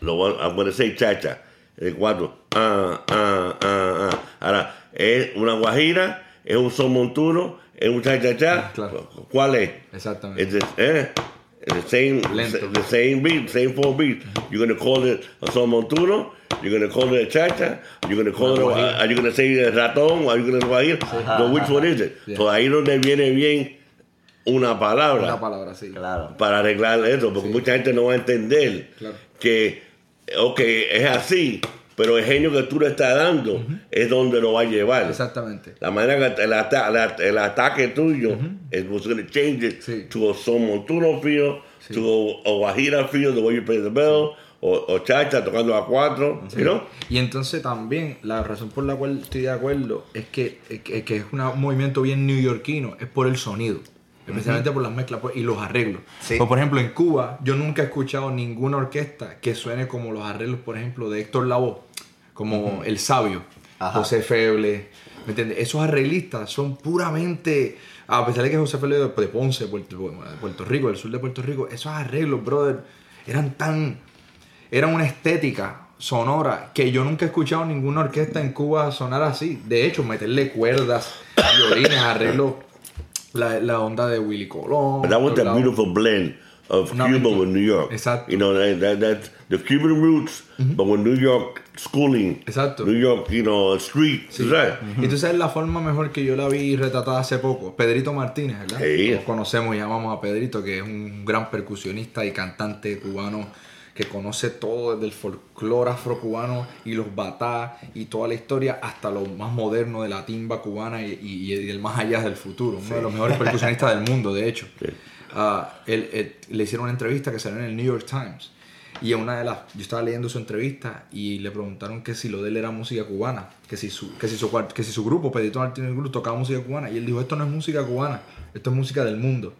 lo voy a poner seis chacha, el cuatro, ah, ah, ah, ah. Ahora, es una guajira, es un son montuno, es un cha cha cha. Claro. ¿Cuál es? Exactamente. It's the, eh, the same, Lento. the same beat, same four beats. You're gonna call it a son montuno. You're gonna call it a chacha. You're gonna call it. A, are you gonna say a ratón? Are you gonna guajir? So which one is it? *laughs* Yeah. So ahí donde viene bien una palabra Una palabra, sí. Claro. para arreglar eso, porque mucha gente no va a entender Claro. que, ok, es así, pero el genio que tú le estás dando es donde lo va a llevar. Exactamente. La manera que el, ata- la- el ataque tuyo es was going to change it Sí. to a son montuno feel, to a, a guajira feel, the way you play the bell, o, o chacha tocando a cuatro, know? Y entonces también la razón por la cual estoy de acuerdo es que, es que, que es una- un movimiento bien neoyorquino, es por el sonido. Especialmente por las mezclas pues, y los arreglos. Sí. Pues, por ejemplo, en Cuba yo nunca he escuchado ninguna orquesta que suene como los arreglos, por ejemplo, de Héctor Lavoe. como El Sabio, Ajá. José Feble, ¿me entiendes? Esos arreglistas son puramente, a pesar de que José Feble de Ponce, Puerto, de Puerto Rico, del sur de Puerto Rico, esos arreglos, brother, eran tan, eran una estética sonora que yo nunca he escuchado ninguna orquesta en Cuba sonar así. De hecho, meterle cuerdas, *coughs* violines, arreglos, la, la onda de Willy Colón. But that was the la- beautiful blend of Una Cuba with New York. Exacto. You know, that, that, that's the Cuban roots, but with New York schooling. Exacto. New York, you know, street. Sí. Right? Y tú sabes la forma mejor que yo la vi retratada hace poco. Pedrito Martínez, ¿verdad? Sí. Todos conocemos y llamamos a Pedrito, que es un gran percusionista y cantante cubano que conoce todo desde el folclore afrocubano y los batá y toda la historia hasta lo más moderno de la timba cubana y, y, y el más allá del futuro. Uno de los mejores percusionistas del mundo, de hecho. Ah, él- él- le hicieron una entrevista que salió en el New York Times. Y una de las, yo estaba leyendo su entrevista y le preguntaron que si lo de él era música cubana, que si su, que si su, que si su grupo, Pedrito Martínez Cruz, tocaba música cubana. Y él dijo, esto no es música cubana, esto es música del mundo.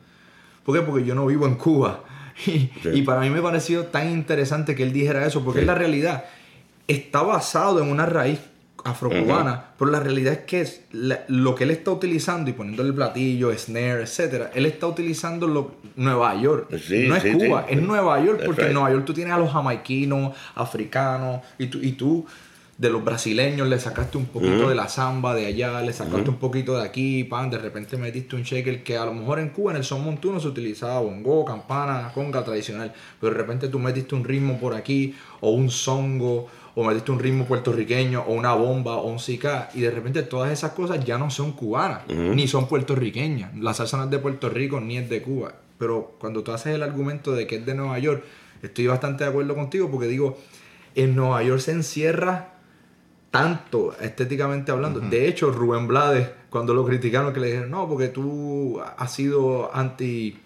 ¿Por qué? Porque yo no vivo en Cuba. *laughs* Y, y para mí me pareció tan interesante que él dijera eso, porque es la realidad. Está basado en una raíz afrocubana, pero la realidad es que es la- lo que él está utilizando y poniéndole el platillo, snare, etcétera, él está utilizando lo, Nueva York. Sí, no es Cuba, es Nueva York, porque en. Nueva York tú tienes a los jamaiquinos, africanos, y tú, y tú de los brasileños le sacaste un poquito de la samba de allá, le sacaste un poquito de aquí, pan, de repente metiste un shaker que a lo mejor en Cuba en el son montuno se utilizaba bongo, campana, conga tradicional, pero de repente tú metiste un ritmo por aquí, o un songo, o metiste un ritmo puertorriqueño, o una bomba, o un sica, y de repente todas esas cosas ya no son cubanas, ni son puertorriqueñas. La salsa no es de Puerto Rico, ni es de Cuba. Pero cuando tú haces el argumento de que es de Nueva York, estoy bastante de acuerdo contigo, porque digo, en Nueva York se encierra tanto estéticamente hablando. De hecho, Rubén Blades, cuando lo criticaron, que le dijeron, no, porque tú has sido anti...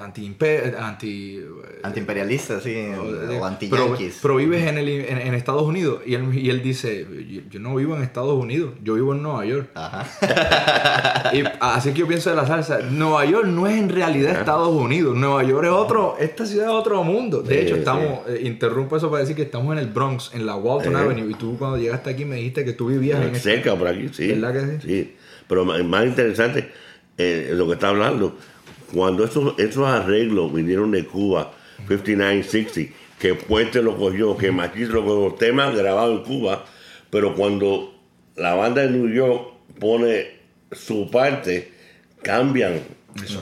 Anti, anti, Antiimperialista, sí, o, o pero, anti-yanquis. pero vives en, el, en, en Estados Unidos y él, y él dice, yo, yo no vivo en Estados Unidos, yo vivo en Nueva York. Ajá. *laughs* Y así que yo pienso de la salsa. Nueva York no es en realidad Estados Unidos. Nueva York es otro, esta ciudad es otro mundo. De Sí, hecho, sí. estamos, eh, interrumpo eso para decir que estamos en el Bronx, en la Walton Eh. Avenue. Y tú cuando llegaste aquí me dijiste que tú vivías en este- Cerca por aquí, sí. ¿Verdad que sí? Pero más, más interesante eh, lo que está hablando, cuando esos, esos arreglos vinieron de Cuba, 5960, que Puente lo cogió, que Machis lo cogió, temas grabados en Cuba, pero cuando la banda de New York pone su parte, cambian.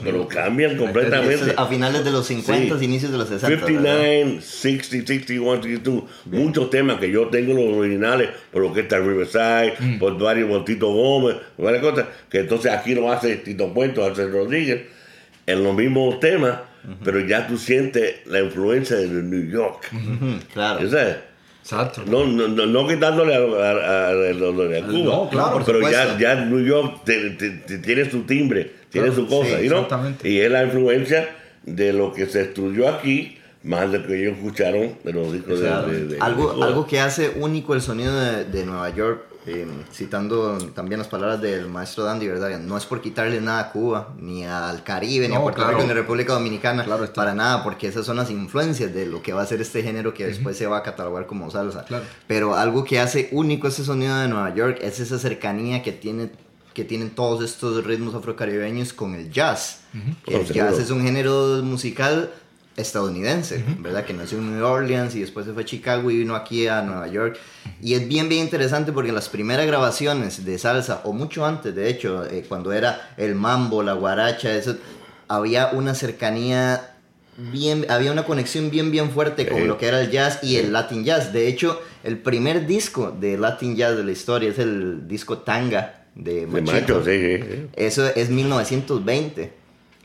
Pero cambian completamente. A finales de los 50, Sí. inicios de los 60. ¿verdad? 59, 60, 61, 62, muchos temas que yo tengo los originales, por lo que está Riverside, Mm. por varios, por Tito Gómez, varias cosas, que entonces aquí lo hace Tito Puento, hace Rodríguez, en los mismos temas, pero ya tú sientes la influencia de New York. Claro. ¿Sí sabes? Exacto. No, no, no, no quitándole a, a, a- a- Cuba, No, claro, por pero ya, ya New York te- te- te- tiene su timbre, tiene Claro, su cosa, sí, exactamente. y es la influencia de lo que se estudió aquí, más de lo que ellos escucharon de los discos de- de, de- algo, de algo que hace único el sonido de, de Nueva York, eh, citando también las palabras del maestro Dandy, ¿verdad? No es por quitarle nada a Cuba, ni al Caribe, ni a Puerto claro. Rico, ni a República Dominicana, Claro está. para nada, porque esas son las influencias de lo que va a ser este género que después se va a catalogar como salsa. Claro. Pero algo que hace único ese sonido de Nueva York es esa cercanía que tiene que tienen todos estos ritmos afrocaribeños con el jazz. El jazz es un género musical estadounidense, ¿verdad? Que nació en New Orleans y después se fue a Chicago y vino aquí a Nueva York. Y es bien, bien interesante porque las primeras grabaciones de salsa, o mucho antes, de hecho, eh, cuando era el mambo, la guaracha, eso, había una cercanía bien, había una conexión bien, bien fuerte con lo que era el jazz y el Latin jazz. De hecho, el primer disco de Latin jazz de la historia es el disco Tanga de de Machito. macho, sí, sí, sí. Eso es 1920.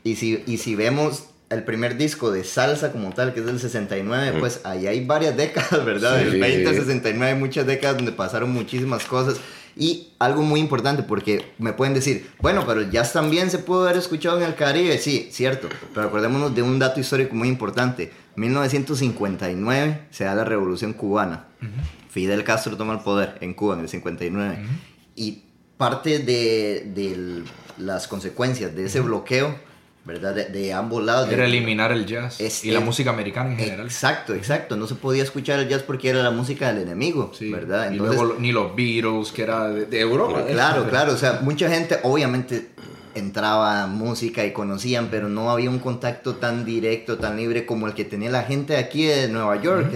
Y si, y si vemos el primer disco de salsa como tal, que es del 69, pues ahí hay varias *laughs* décadas, ¿verdad? Sí, del sí, 20 al sí. 69 hay muchas décadas donde pasaron muchísimas cosas. Y algo muy importante, porque me pueden decir, bueno, pero el jazz también se pudo haber escuchado en el Caribe. Sí, cierto. Pero acordémonos de un dato histórico muy importante. 1959 se da la revolución cubana. Fidel Castro toma el poder en Cuba en el 59. Y parte de, de las consecuencias de ese bloqueo ¿verdad? De, de ambos lados. Era De- eliminar el jazz Es- y la es- música americana en general. Exacto, exacto. No se podía escuchar el jazz porque era la música del enemigo, Sí. ¿verdad? y luego ni los Beatles, que era de, de Europa. ¿eh? Claro, *laughs* claro, o sea, mucha gente obviamente entraba a música y conocían, pero no había un contacto tan directo, tan libre como el que tenía la gente aquí de Nueva York.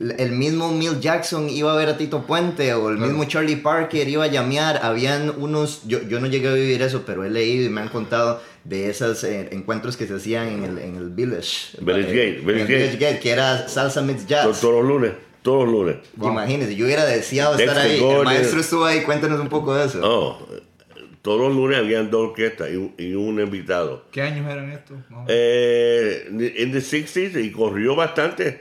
el, el mismo Mill Jackson iba a ver a Tito Puente o el mismo Charlie Parker iba a llamear. Habían unos, yo, yo no llegué a vivir eso, pero he leído y me han contado de esos eh, encuentros que se hacían en el, en el Village. Village Eh, Gate, en Village Gate. Village Gate, que era salsa mix jazz. Todos, todos los lunes, todos los lunes. Imagínense, yo hubiera deseado estar Dexter ahí. Gordon. El maestro estuvo ahí, cuéntanos un poco de eso. Oh, todos los lunes habían dos orquestas y, un- y un invitado. ¿Qué años eran estos? Más o menos? Eh, en the 60s y corrió bastante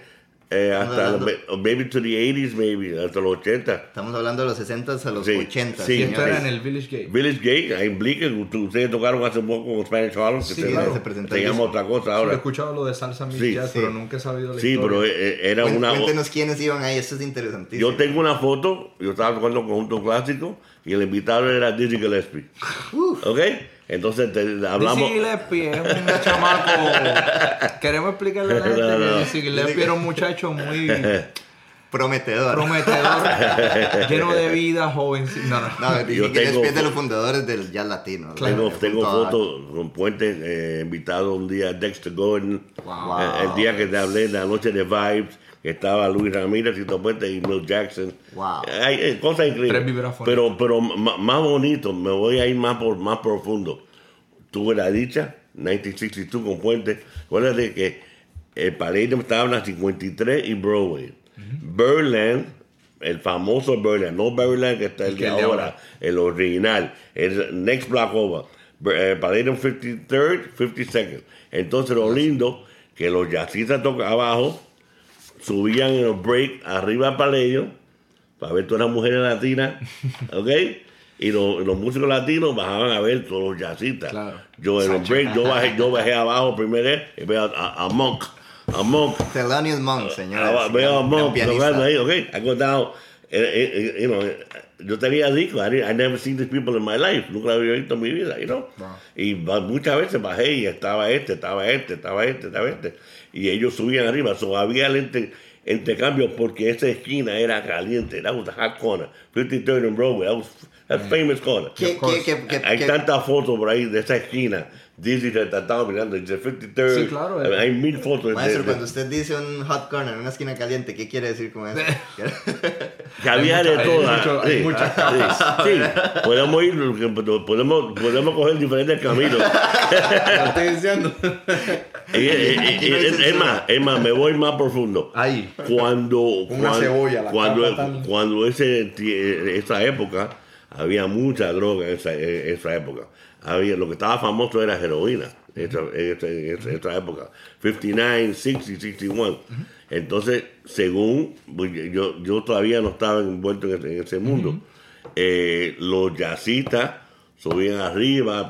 eh, hasta hablando- los- maybe to the 80s, maybe, hasta los 80. Estamos hablando de los 60s a los Sí, 80s. sí, señores. era en el Village Gate. Village Gate, ahí en Bleecker, tú- ustedes tocaron hace poco con Spanish Harlem, que Sí, se, claro. se presentó se el llama otra cosa Sí, he ahora. escuchado lo de salsa mix Sí, jazz, sí. pero nunca he sabido la Sí, historia. pero eh, era Cuen- una... Cuéntenos quiénes iban ahí, esto es interesantísimo. Yo tengo una foto, yo estaba tocando un conjunto clásico y el invitado era Dizzy Gillespie. ¿Ok? Entonces te- hablamos... Dizzy Gillespie es un chamaco. *laughs* Queremos explicarle a la gente No, no. que Dizzy Gillespie era un muchacho muy *laughs* Prometedor. prometedor, *laughs* lleno de vida, joven. No, no. No, Yo tengo- Gillespie es de los fundadores del jazz latino. Tengo, ¿verdad? tengo a- fotos con Puente eh, invitado un día a Dexter Gordon. Wow. Eh, el día que te hablé, la noche de Vibes, estaba Luis Ramírez, Tito Puente y Mel Jackson. Wow. Hay, hay cosas increíbles. Pero, pero más bonito, me voy a ir más, por, más profundo. Tuve la dicha, 1962 con Puente. Acuérdate que el Palladium estaba en la 53 y Broadway. Birdland, el famoso Birdland, no Birdland que está el, de ahora, ahora. el original, el next block over. Eh, Palladium 53rd, 52nd. Entonces lo lindo, que los jazzistas tocan abajo, subían en el break arriba al Palladium, para ver todas las mujeres latinas, *laughs* ¿ok? Y los, los músicos latinos bajaban a ver todos los jazzistas. Claro. Yo en el break, yo bajé, yo bajé abajo primero y veo a, a Monk, a Monk, Thelonious Monk, señores. Ah, veo a Monk pianista. tocando ahí, ok, I go down, eh, eh, eh, you know, yo tenía discos, I, I never seen these people in my life, nunca lo había visto en mi vida, you know, Wow. y muchas veces bajé y estaba este, estaba este, estaba este, estaba este, y ellos subían arriba, so había el entre- intercambio porque esa esquina era caliente, that was the hot corner, 53rd and Broadway, that was that famous corner. ¿Qué, qué, qué, Hay tantas fotos por ahí de esa esquina. Dizzy te te estaba mirando, dice 53rd. Sí, claro, eh. Hay mil fotos de- Maestro, de, cuando usted dice un hot corner, una esquina caliente, ¿qué quiere decir con eso? *laughs* que había de todas. hay sí, muchas sí, sí. podemos ir, podemos, podemos coger diferentes caminos. *laughs* Lo estoy diciendo. Es, más, es más, me voy más profundo. Ahí. Cuando, Una cuando, cebolla, la cuando, cuando ese, tie- esa época, había mucha droga en esa, en esa época. Había, lo que estaba famoso era heroína en esa, en esa- en esa- época. 59, 60, 61. Entonces, según, pues, yo, yo todavía no estaba envuelto en ese, ese mundo, eh, los jazzistas subían arriba a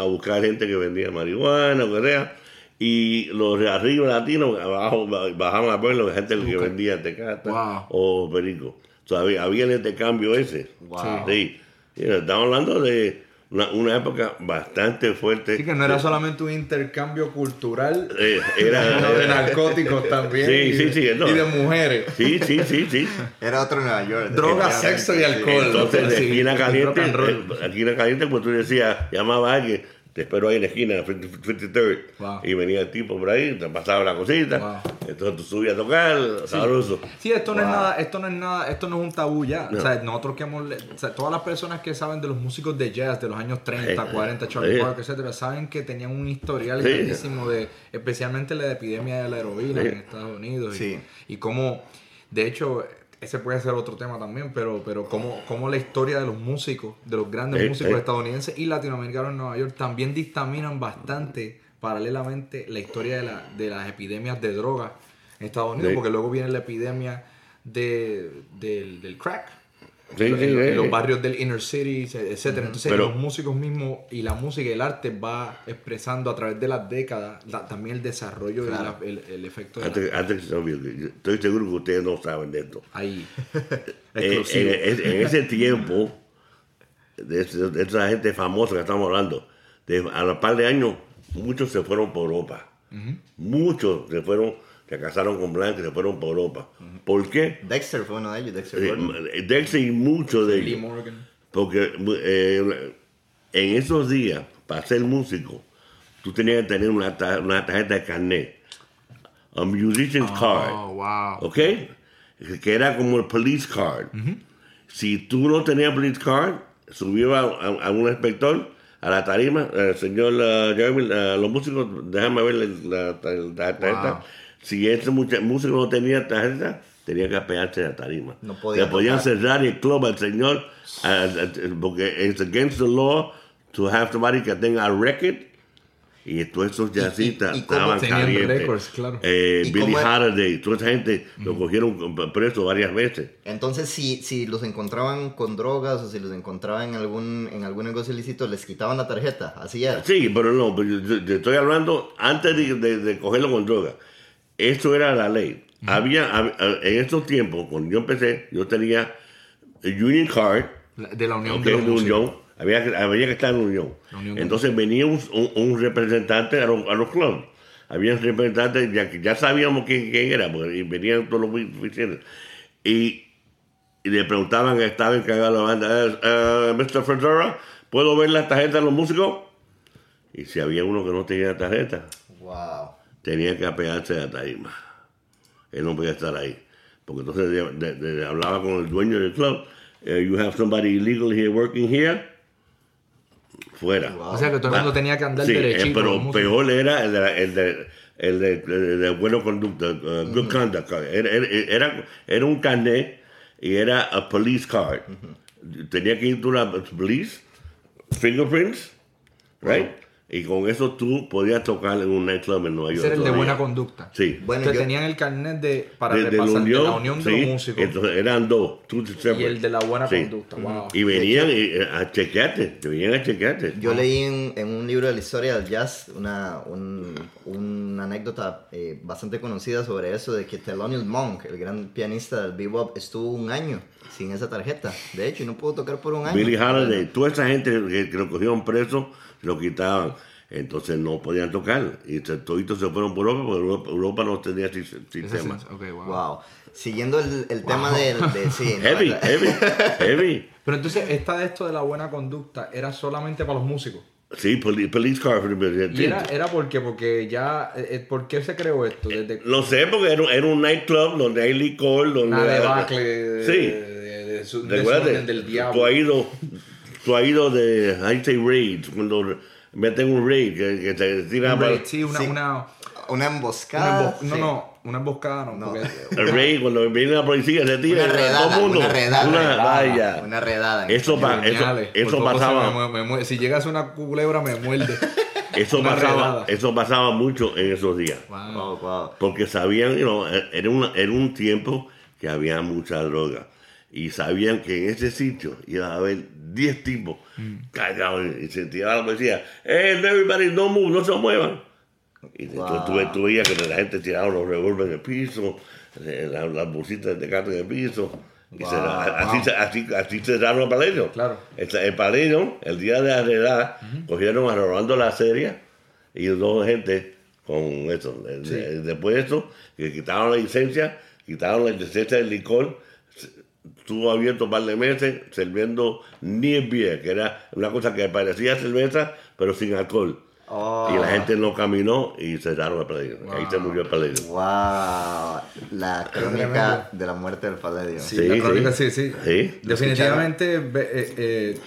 a buscar gente que vendía marihuana, o que sea, y los de arriba latinos abajo ba- bajaban a ver la gente que vendía tecata Wow. o perico. O sea, había, había el intercambio ese. Wow. Sí. Estamos hablando de una, una época bastante fuerte. Así que no era solamente un intercambio cultural, Eh, era, *laughs* sino de narcóticos también. Sí, y, sí, sí, no. y de mujeres. Sí, sí, sí, sí. *laughs* Era otro Nueva York. Droga, sexo y sí. alcohol. Entonces, de Sí, esquina caliente, roll. eh, esquina caliente, pues tú decías, llamaba a alguien, te espero ahí en la esquina, 53rd, Wow. y venía el tipo por ahí, te pasaba la cosita, Wow. entonces tú subías a tocar, sabroso. Sí, esto no es nada, esto no es nada, esto no es un tabú ya. No. O sea, nosotros que hemos, o sea, todas las personas que saben de los músicos de jazz de los años 30, Eh, 40, Charlie eh. Parker, etcétera, saben que tenían un historial Sí. grandísimo de, especialmente la epidemia de la heroína Sí. en Estados Unidos. y- Sí. Y, cómo, de hecho, ese puede ser otro tema también, pero, pero cómo, cómo la historia de los músicos, de los grandes Eh, músicos eh. estadounidenses y latinoamericanos en Nueva York también dictaminan bastante paralelamente la historia de, la- de las epidemias de drogas en Estados Unidos, Sí. porque luego viene la epidemia de, del, del crack. Sí, los barrios del inner city, etcétera. Entonces Pero- los músicos mismos y la música y el arte va expresando a través de las décadas la- también el desarrollo y la- el, el efecto de la- Antes, antes olvide, yo estoy seguro que ustedes no saben de esto. ahí. Eh, *laughs* Exclusivo. en, en- en ese tiempo, de, de esa gente famosa que estamos hablando, de, a los par de años muchos se fueron por Europa. Muchos se fueron, se casaron con blancos y se fueron por Europa. ¿Por qué? Dexter fue uno de ellos, Dexter Eh. Dexter y muchos de Lee ellos. Morgan. Porque eh, en esos días, para ser músico, tú tenías que tener una, ta- una tarjeta de carnet. A musician's card. Oh, wow. ¿Ok? Que era como el police card. Si tú no tenías police card, subía a, a- a un inspector a la tarima, eh, señor uh, Jeremy, uh, los músicos, déjame ver la tarjeta. Wow. Si mucha- músico no tenía tarjeta, tenía que apearse a la tarima. No podía Le podían tocar. cerrar el club al señor, porque es against the law to have somebody que tenga record. Y todos esos jazzistas y estaban calientes. récords, claro. Eh, ¿Y Billy es? Holiday, toda esa gente lo cogieron preso varias veces. Entonces, si, si los encontraban con drogas o si los encontraban en algún, en algún negocio ilícito, les quitaban la tarjeta. Así era. Sí, pero no, pero yo, yo estoy hablando antes de, de- de cogerlo con droga. Eso era la ley. Había, hab- en estos tiempos, cuando yo empecé, yo tenía el Union Card, La- De la Unión de Músicos. unión, había, que- había que estar en unión. La unión Entonces venía un, un- un representante a los, a los clubs. Había un representante, ya, que ya sabíamos quién, quién era, porque y venían todos los oficiales. Y, y le preguntaban, estaba encargado de la banda, "Eh, eh, Mr. Fedora, ¿puedo ver la tarjeta de los músicos? Y si había uno que no tenía tarjeta, Wow. Tenía que apegarse a la tarima. Él no podía estar ahí. Porque entonces de- de- de- hablaba con el dueño del club. eh, you have somebody illegal here working here. Fuera. Wow. O sea que todo el mundo tenía que andar Sí, eh, derechito. pero peor era el de, el de, el de, el de buena conducta, uh, good conduct. Era, era, era, un carnet y era a police card. Tenía que ir tú a la police, fingerprints, right? Y con eso tú podías tocar en un nightclub en Nueva York. Ese era el de buena conducta. Sí. Bueno, Entonces yo- tenían el carnet de, para de, de la repasar de unión, la unión de sí, los músicos. Entonces eran dos, two y separate. el de la buena Sí. conducta. Wow. Y venían eh, a chequearte, te venían a chequearte. Yo leí en, en un libro de la historia del jazz una, un- una anécdota eh, bastante conocida sobre eso, de que Thelonious Monk, el gran pianista del bebop, estuvo un año sin esa tarjeta. De hecho, y no pudo tocar por un año. Billy Holiday, toda esa gente que, que lo cogieron preso, lo quitaban. Entonces no podían tocar. Y toditos se fueron por Europa, porque Europa, Europa no tenía sistema. sí, ok, wow. Wow. Siguiendo el, el tema del... De, sí, *laughs* Heavy, heavy, heavy. Pero entonces, esta de esto de la buena conducta era solamente para los músicos. Sí, poli- police car. Y era, era porque, porque ya, eh, eh, ¿por qué se creó esto? Desde Lo sé, porque era, era un nightclub donde hay licor, donde... una debacle de, Sí. de, de, de del Tú diablo. Ido, tú has ido de, I say raids, cuando meten un raid, que, que te tiran Un para- raid, sí, una, Sí. una, Una una emboscada. embo- no, sí. no, una emboscada no, No. porque- El raid, cuando viene la policía, se tira Una redada, todo el mundo. una redada. Una- redada, vaya. Una redada. en Eso, pa- eso, eso pasaba, me me mue- si llegas a una culebra me muerde. *laughs* eso una pasaba, redada. eso pasaba mucho en esos días. Wow. Wow, wow. Porque sabían, you know, era, una- era un tiempo que había mucha droga. Y sabían que en ese sitio iba a haber 10 tipos cargados y se tiraba la policía. Hey, everybody, no move, no se muevan. Y entonces tú, ve- tú veías que la gente tiraba los revólveres en el piso, eh, la- las bolsitas de carne en el piso. Y se- así, así, así cerraron el palacio. Claro. El, el el día de la redada, cogieron a Rolando la serie y dos gente con eso. De- Después de eso, que quitaron la licencia, quitaron la licencia del licor, estuvo abierto un par de meses sirviendo ni beer, que era una cosa que parecía cerveza, pero sin alcohol. Oh. Y la gente no caminó y cerraron el palacio. Ahí se murió el palacio. Wow. La crónica de la muerte del Palladium. Sí, Sí, la sí. crónica, sí, sí. Sí. Definitivamente eh, eh,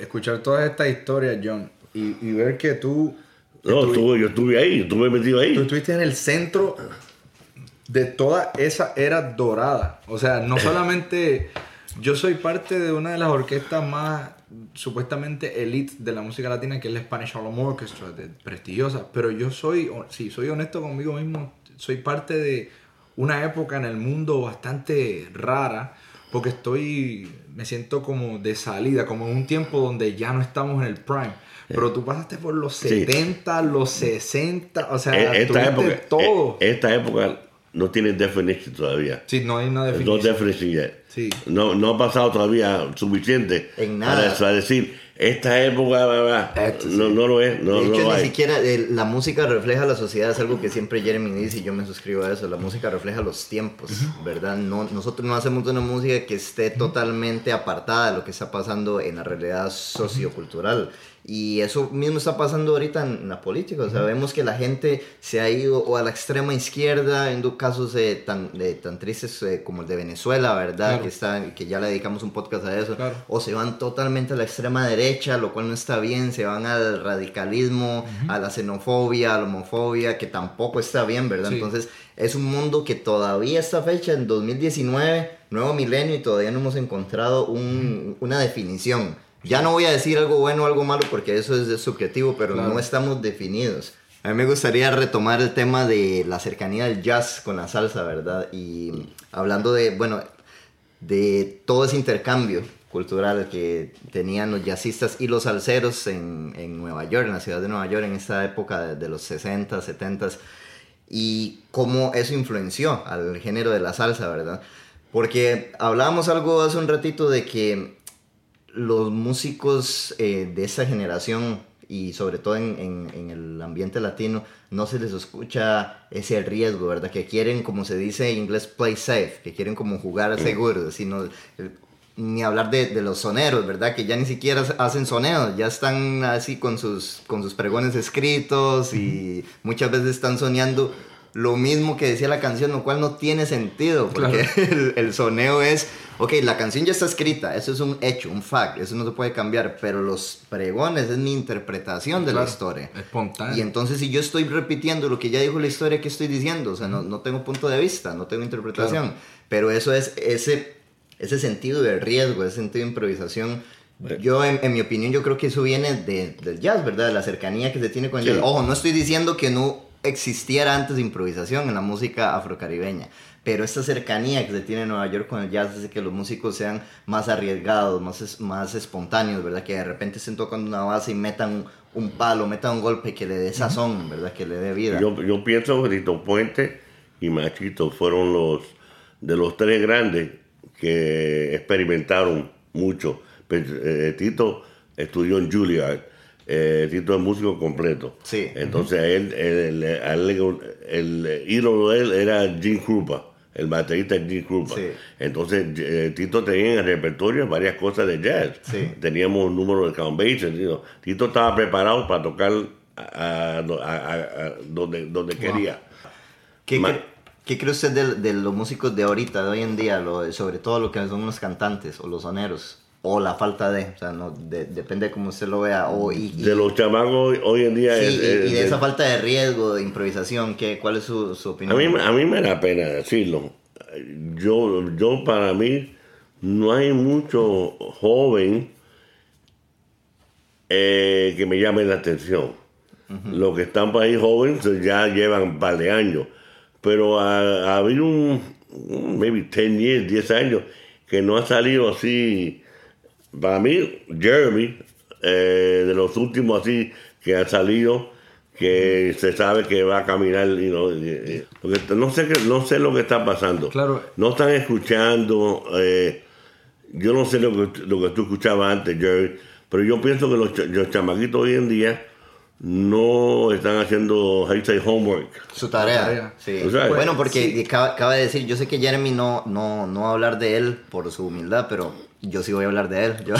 escuchar todas estas historias, John, y, y ver que tú, No, estuve- yo estuve ahí, estuve metido ahí. tú estuviste en el centro de toda esa era dorada. O sea, no solamente yo soy parte de una de las orquestas más supuestamente elite de la música latina, que es la Spanish Harlem Orchestra, de- prestigiosa, pero yo soy, si soy honesto conmigo mismo, soy parte de una época en el mundo bastante rara, porque estoy, me siento como de salida, como en un tiempo donde ya no estamos en el prime. Pero tú pasaste por los Sí. 70, los 60, o sea, Eh, esta época, todo. eh, esta época no tiene definition todavía. sí, no hay una No definición. definition yet. Sí. No, no ha pasado todavía suficiente En nada. para para decir, esta época va, va". Esto sí. no, no lo es, no, de no hecho, lo ni hay. siquiera eh, la música refleja la sociedad, es algo que siempre Jeremy dice y yo me suscribo a eso. La música refleja los tiempos, ¿verdad? No, nosotros no hacemos una música que esté totalmente apartada de lo que está pasando en la realidad sociocultural. Y eso mismo está pasando ahorita en la política. O sea, vemos que la gente se ha ido o a la extrema izquierda, viendo casos eh, tan, de- tan tristes eh, como el de Venezuela, ¿verdad? Claro. Que, está, que ya le dedicamos un podcast a eso. Claro. O se van totalmente a la extrema derecha, lo cual no está bien. Se van al radicalismo, a la xenofobia, a la homofobia, que tampoco está bien, ¿verdad? Sí. Entonces, es un mundo que todavía esta fecha, en 2019, nuevo milenio, y todavía no hemos encontrado un- una definición. Ya no voy a decir algo bueno o algo malo porque eso es subjetivo, pero Claro. no estamos definidos. A mí me gustaría retomar el tema de la cercanía del jazz con la salsa, ¿verdad? Y hablando de, bueno, de todo ese intercambio cultural que tenían los jazzistas y los salseros en, en Nueva York, en la ciudad de Nueva York, en esta época de, de los 60, 70 y cómo eso influenció al género de la salsa, ¿verdad? Porque hablábamos algo hace un ratito de que los músicos eh, de esta generación y sobre todo en, en- en el ambiente latino no se les escucha ese riesgo, ¿verdad? Que quieren, como se dice en inglés, play safe, que quieren como jugar seguro, sino eh, ni hablar de, de los soneros, ¿verdad? Que ya ni siquiera hacen soneos, ya están así con sus, con sus pregones escritos y muchas veces están soñando lo mismo que decía la canción, lo cual no tiene sentido, porque *laughs* el, el soneo es, ok, la canción ya está escrita, eso es un hecho, un fact, eso no se puede cambiar, pero los pregones es mi interpretación de la historia. espontáneo. Y entonces si yo estoy repitiendo lo que ya dijo la historia, ¿qué estoy diciendo? O sea, no, no tengo punto de vista, no tengo interpretación, pero eso es ese, ese sentido de riesgo, ese sentido de improvisación. Yo, en, en mi opinión, yo creo que eso viene de- del jazz, ¿verdad? De la cercanía que se tiene con el Sí. jazz. Ojo, no estoy diciendo que no existiera antes de improvisación en la música afrocaribeña, pero esta cercanía que se tiene en Nueva York con el jazz hace que los músicos sean más arriesgados, más, es- más espontáneos, ¿verdad? Que de repente estén tocando una base y metan un palo, metan un golpe que le dé sazón, ¿verdad? Que le dé vida. Yo, yo pienso que Tito Puente y Machito fueron los de los tres grandes que experimentaron mucho. Pues, eh, Tito estudió en Juilliard. eh, Tito es músico completo. Sí. Entonces a él, él le- el ídolo de él era Jim Krupa, el baterista Jim Krupa. Sí. Entonces eh, Tito tenía en el repertorio varias cosas de jazz. Sí. Teníamos un número de count know. Tito estaba preparado para tocar a, donde, donde quería. ¿Qué, Ma- qué cree usted de, de los músicos de ahorita, de hoy en día, lo- sobre todo lo que son los cantantes o los soneros? O la falta de, o sea, no, de- depende de cómo usted lo vea. O, y, y- De los chamacos hoy, en día. sí, es- y- es- y de esa es- falta de riesgo, de improvisación, ¿qué, ¿cuál es su, su a, opinión? mí, a mí me da pena decirlo. Yo, yo para mí, no hay mucho joven eh, que me llame la atención. Los que están por ahí jóvenes ya llevan un par de años. Pero ha, ha habido un, un maybe 10 years, 10 años, que no ha salido así. Para mí, Jeremy, eh, de los últimos así que ha salido, que se sabe que va a caminar, you know, eh, porque no sé, qué- no sé lo que está pasando. Claro. No están escuchando. eh, yo no sé lo que, lo que tú escuchabas antes, Jerry, pero yo pienso que los, los chamaquitos hoy en día no están haciendo, say, homework. Su tarea. tarea. Sí. O sea, bueno, sí. porque acaba, acaba de decir, yo sé que Jeremy no, no, no va a hablar de él por su humildad, pero yo sí voy a hablar de él. Yo-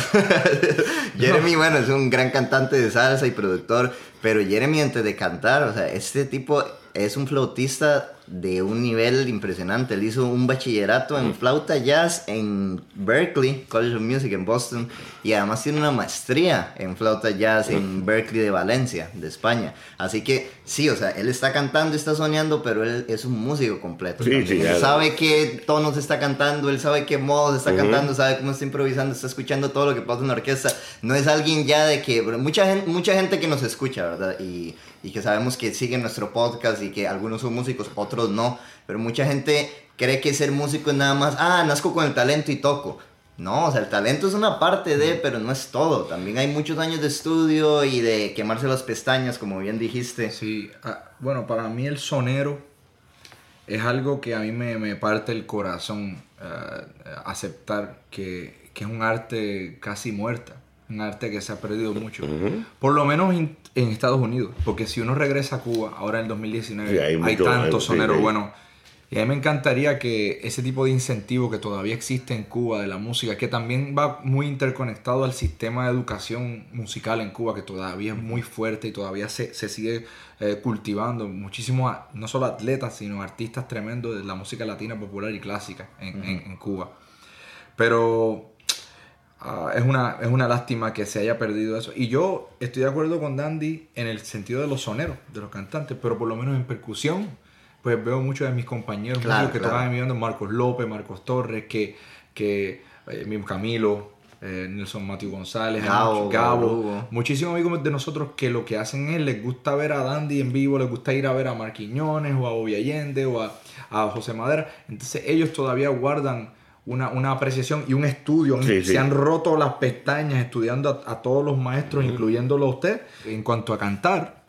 *laughs* Jeremy, bueno, es un gran cantante de salsa y productor, pero Jeremy antes de cantar, o sea, este tipo es un flautista de un nivel impresionante. Él hizo un bachillerato en flauta jazz en Berkeley, College of Music en Boston, y además tiene una maestría en flauta jazz en Berkeley de Valencia, de España. Así que sí, o sea, él está cantando, está soñando, pero él es un músico completo. Sí, sí, él sabe qué tonos está cantando, él sabe qué modos está cantando, sabe cómo está improvisando, está escuchando todo lo que pasa en la orquesta. No es alguien ya de que mucha gente, mucha gente que nos escucha, ¿verdad? Y, y que sabemos que siguen nuestro podcast y que algunos son músicos, otros no, pero mucha gente cree que ser músico es nada más, ah, nazco con el talento y toco. No, o sea, el talento es una parte de, pero no es todo. También hay muchos años de estudio y de quemarse las pestañas, como bien dijiste. Sí, ah, bueno, para mí el sonero es algo que a mí me, me parte el corazón eh, aceptar que, que es un arte casi muerta, un arte que se ha perdido mucho, por lo menos en, en Estados Unidos, porque si uno regresa a Cuba, ahora en el 2019, Sí, hay hay, tantos soneros sí, buenos. Y a mí me encantaría que ese tipo de incentivo que todavía existe en Cuba de la música, que también va muy interconectado al sistema de educación musical en Cuba, que todavía es muy fuerte y todavía se, se sigue eh, cultivando muchísimos, no solo atletas, sino artistas tremendos de la música latina popular y clásica en, en- en Cuba. Pero ah, es, una, es una lástima que se haya perdido eso. Y yo estoy de acuerdo con Dandy en el sentido de los soneros, de los cantantes, pero por lo menos en percusión, pues veo muchos de mis compañeros Claro, que claro. tocaban en mi banda, Marcos López, Marcos Torres, que, que eh, mismo Camilo, eh, Nelson Matthew González, Gabo, Gabo, muchísimos amigos de nosotros que lo que hacen es les gusta ver a Dandy en vivo, les gusta ir a ver a Marquiñones o a Bobby Allende o a, a José Madera. Entonces ellos todavía guardan una, una apreciación y un estudio. Sí, Se sí. han roto las pestañas estudiando a, a todos los maestros, incluyéndolo a usted. En cuanto a cantar,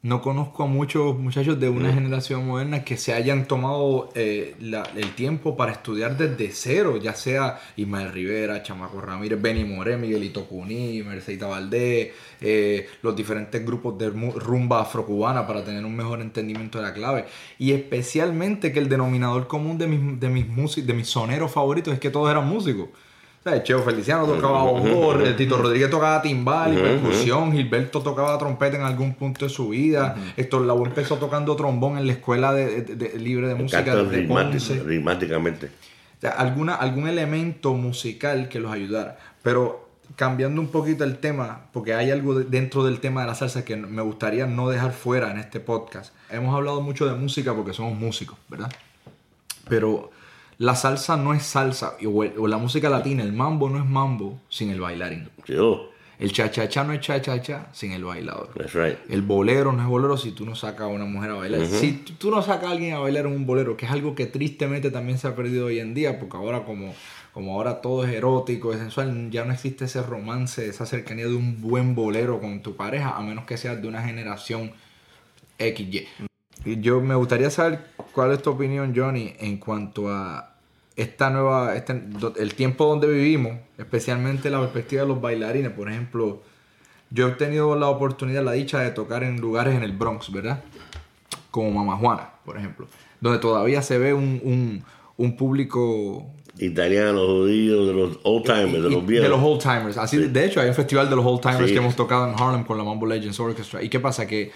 no conozco a muchos muchachos de una generación moderna que se hayan tomado eh, la- el tiempo para estudiar desde cero, ya sea Ismael Rivera, Chamaco Ramírez, Benny Moré, Miguelito Cuní, Mercedes Valdés, eh, los diferentes grupos de rumba afrocubana para tener un mejor entendimiento de la clave. Y especialmente que el denominador común de mis, de mis, músicos, de mis soneros favoritos es que todos eran músicos. Sea, Cheo Feliciano tocaba bongo, el Tito Rodríguez tocaba timbal y percusión, Gilberto tocaba trompeta en algún punto de su vida, Héctor Lavoe empezó tocando trombón en la escuela de, de- de- libre de música de ritmáticamente. O sea, alguna, algún elemento musical que los ayudara. Pero cambiando un poquito el tema, porque hay algo de- dentro del tema de la salsa que me gustaría no dejar fuera en este podcast. Hemos hablado mucho de música porque somos músicos, ¿verdad? Pero la salsa no es salsa, o, el- o la música latina, el mambo no es mambo sin el bailarín. Yo, El cha-cha-cha no es cha-cha-cha sin el bailador. that's right. El bolero no es bolero si tú no sacas a una mujer a bailar. Si tú- tú no sacas a alguien a bailar en un bolero, que es algo que tristemente también se ha perdido hoy en día, porque ahora como, como ahora todo es erótico, es sensual, ya no existe ese romance, esa cercanía de un buen bolero con tu pareja, a menos que seas de una generación XY. Y yo me gustaría saber cuál es tu opinión, Johnny, en cuanto a esta nueva, este- el tiempo donde vivimos, especialmente la perspectiva de los bailarines. Por ejemplo, yo he tenido la oportunidad, la dicha de tocar en lugares en el Bronx, ¿verdad? Como Mama Juana, por ejemplo, donde todavía se ve un, un- un público Italianos, judíos, de los old timers, de los viejos. de los old timers. Así, de hecho, hay un festival de los old timers Sí. que hemos tocado en Harlem con la Mambo Legends Orchestra. ¿Y qué pasa? Que,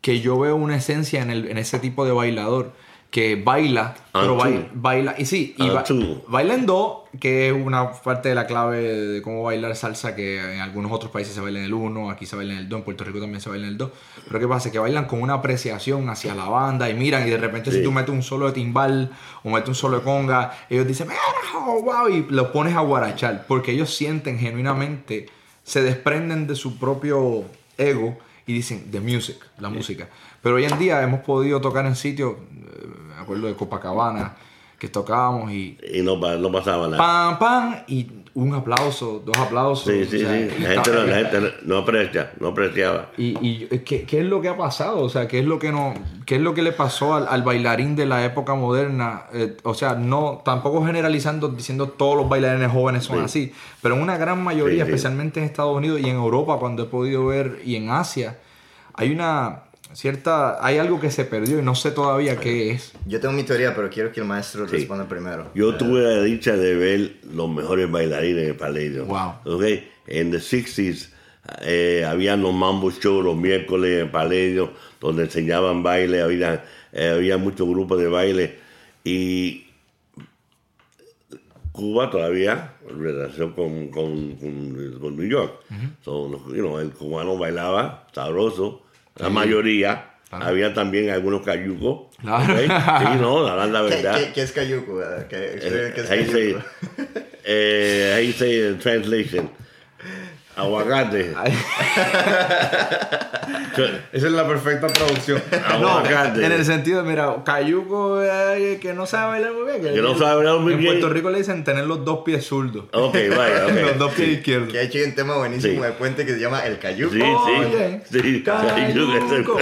que yo veo una esencia en, el, en ese tipo de bailador que baila, Ah, pero baila, baila, y sí, y Ah, ba- baila en do, que es una parte de la clave de cómo bailar salsa, que en algunos otros países se baila en el uno, aquí se baila en el do, en Puerto Rico también se baila en el do. Pero ¿qué pasa? Que bailan con una apreciación hacia la banda y miran, y de repente si tú metes un solo de timbal o metes un solo de conga, ellos dicen, "Mira, oh, wow, y los pones a guarachar, porque ellos sienten genuinamente, se desprenden de su propio ego y dicen, the music, la música. Pero hoy en día hemos podido tocar en sitios, eh, me acuerdo de Copacabana, que tocábamos y Y no, no pasaba nada. pam, pam, y un aplauso, dos aplausos. Sí, sí, o sea, sí. La gente, no, la gente no aprecia, no apreciaba. y, y ¿qué, qué es lo que ha pasado? O sea, ¿qué es lo que no, qué es lo que le pasó al, al bailarín de la época moderna? Eh, o sea, no, tampoco generalizando diciendo todos los bailarines jóvenes son Sí. así, pero en una gran mayoría, sí. especialmente en Estados Unidos y en Europa, cuando he podido ver, y en Asia, hay una cierta, hay algo que se perdió y no sé todavía qué es. Yo tengo mi teoría, pero quiero que el maestro Sí. responda primero. Yo tuve la dicha de ver los mejores bailarines en el Palladium. Wow. Ok, en the 60s eh, había los mambo shows los miércoles en el Palladium donde enseñaban baile, había, eh, había muchos grupos de baile y Cuba todavía en relación con, con, con- con New York. So, you know, el cubano bailaba sabroso, la mayoría. Había también algunos cayucos. Claro. Sí, no, la, la ¿Qué, verdad. qué- qué es cayuco? eh? ¿Qué, explica qué es Ahí se, cayuco? *laughs* eh, ahí se translation. Aguacate. *laughs* Esa es la perfecta traducción. *laughs* Aguacate. en el sentido, mira, cayuco eh, que no sabe bailar muy bien. Que no sabe bailar muy en bien. Puerto Rico le dicen tener los dos pies zurdos. Ok, vaya, *laughs* ok. los dos pies izquierdos. Que ha hecho un tema buenísimo Sí. de puente que se llama El Cayuco. Sí, Oye, sí. Sí, cayuco.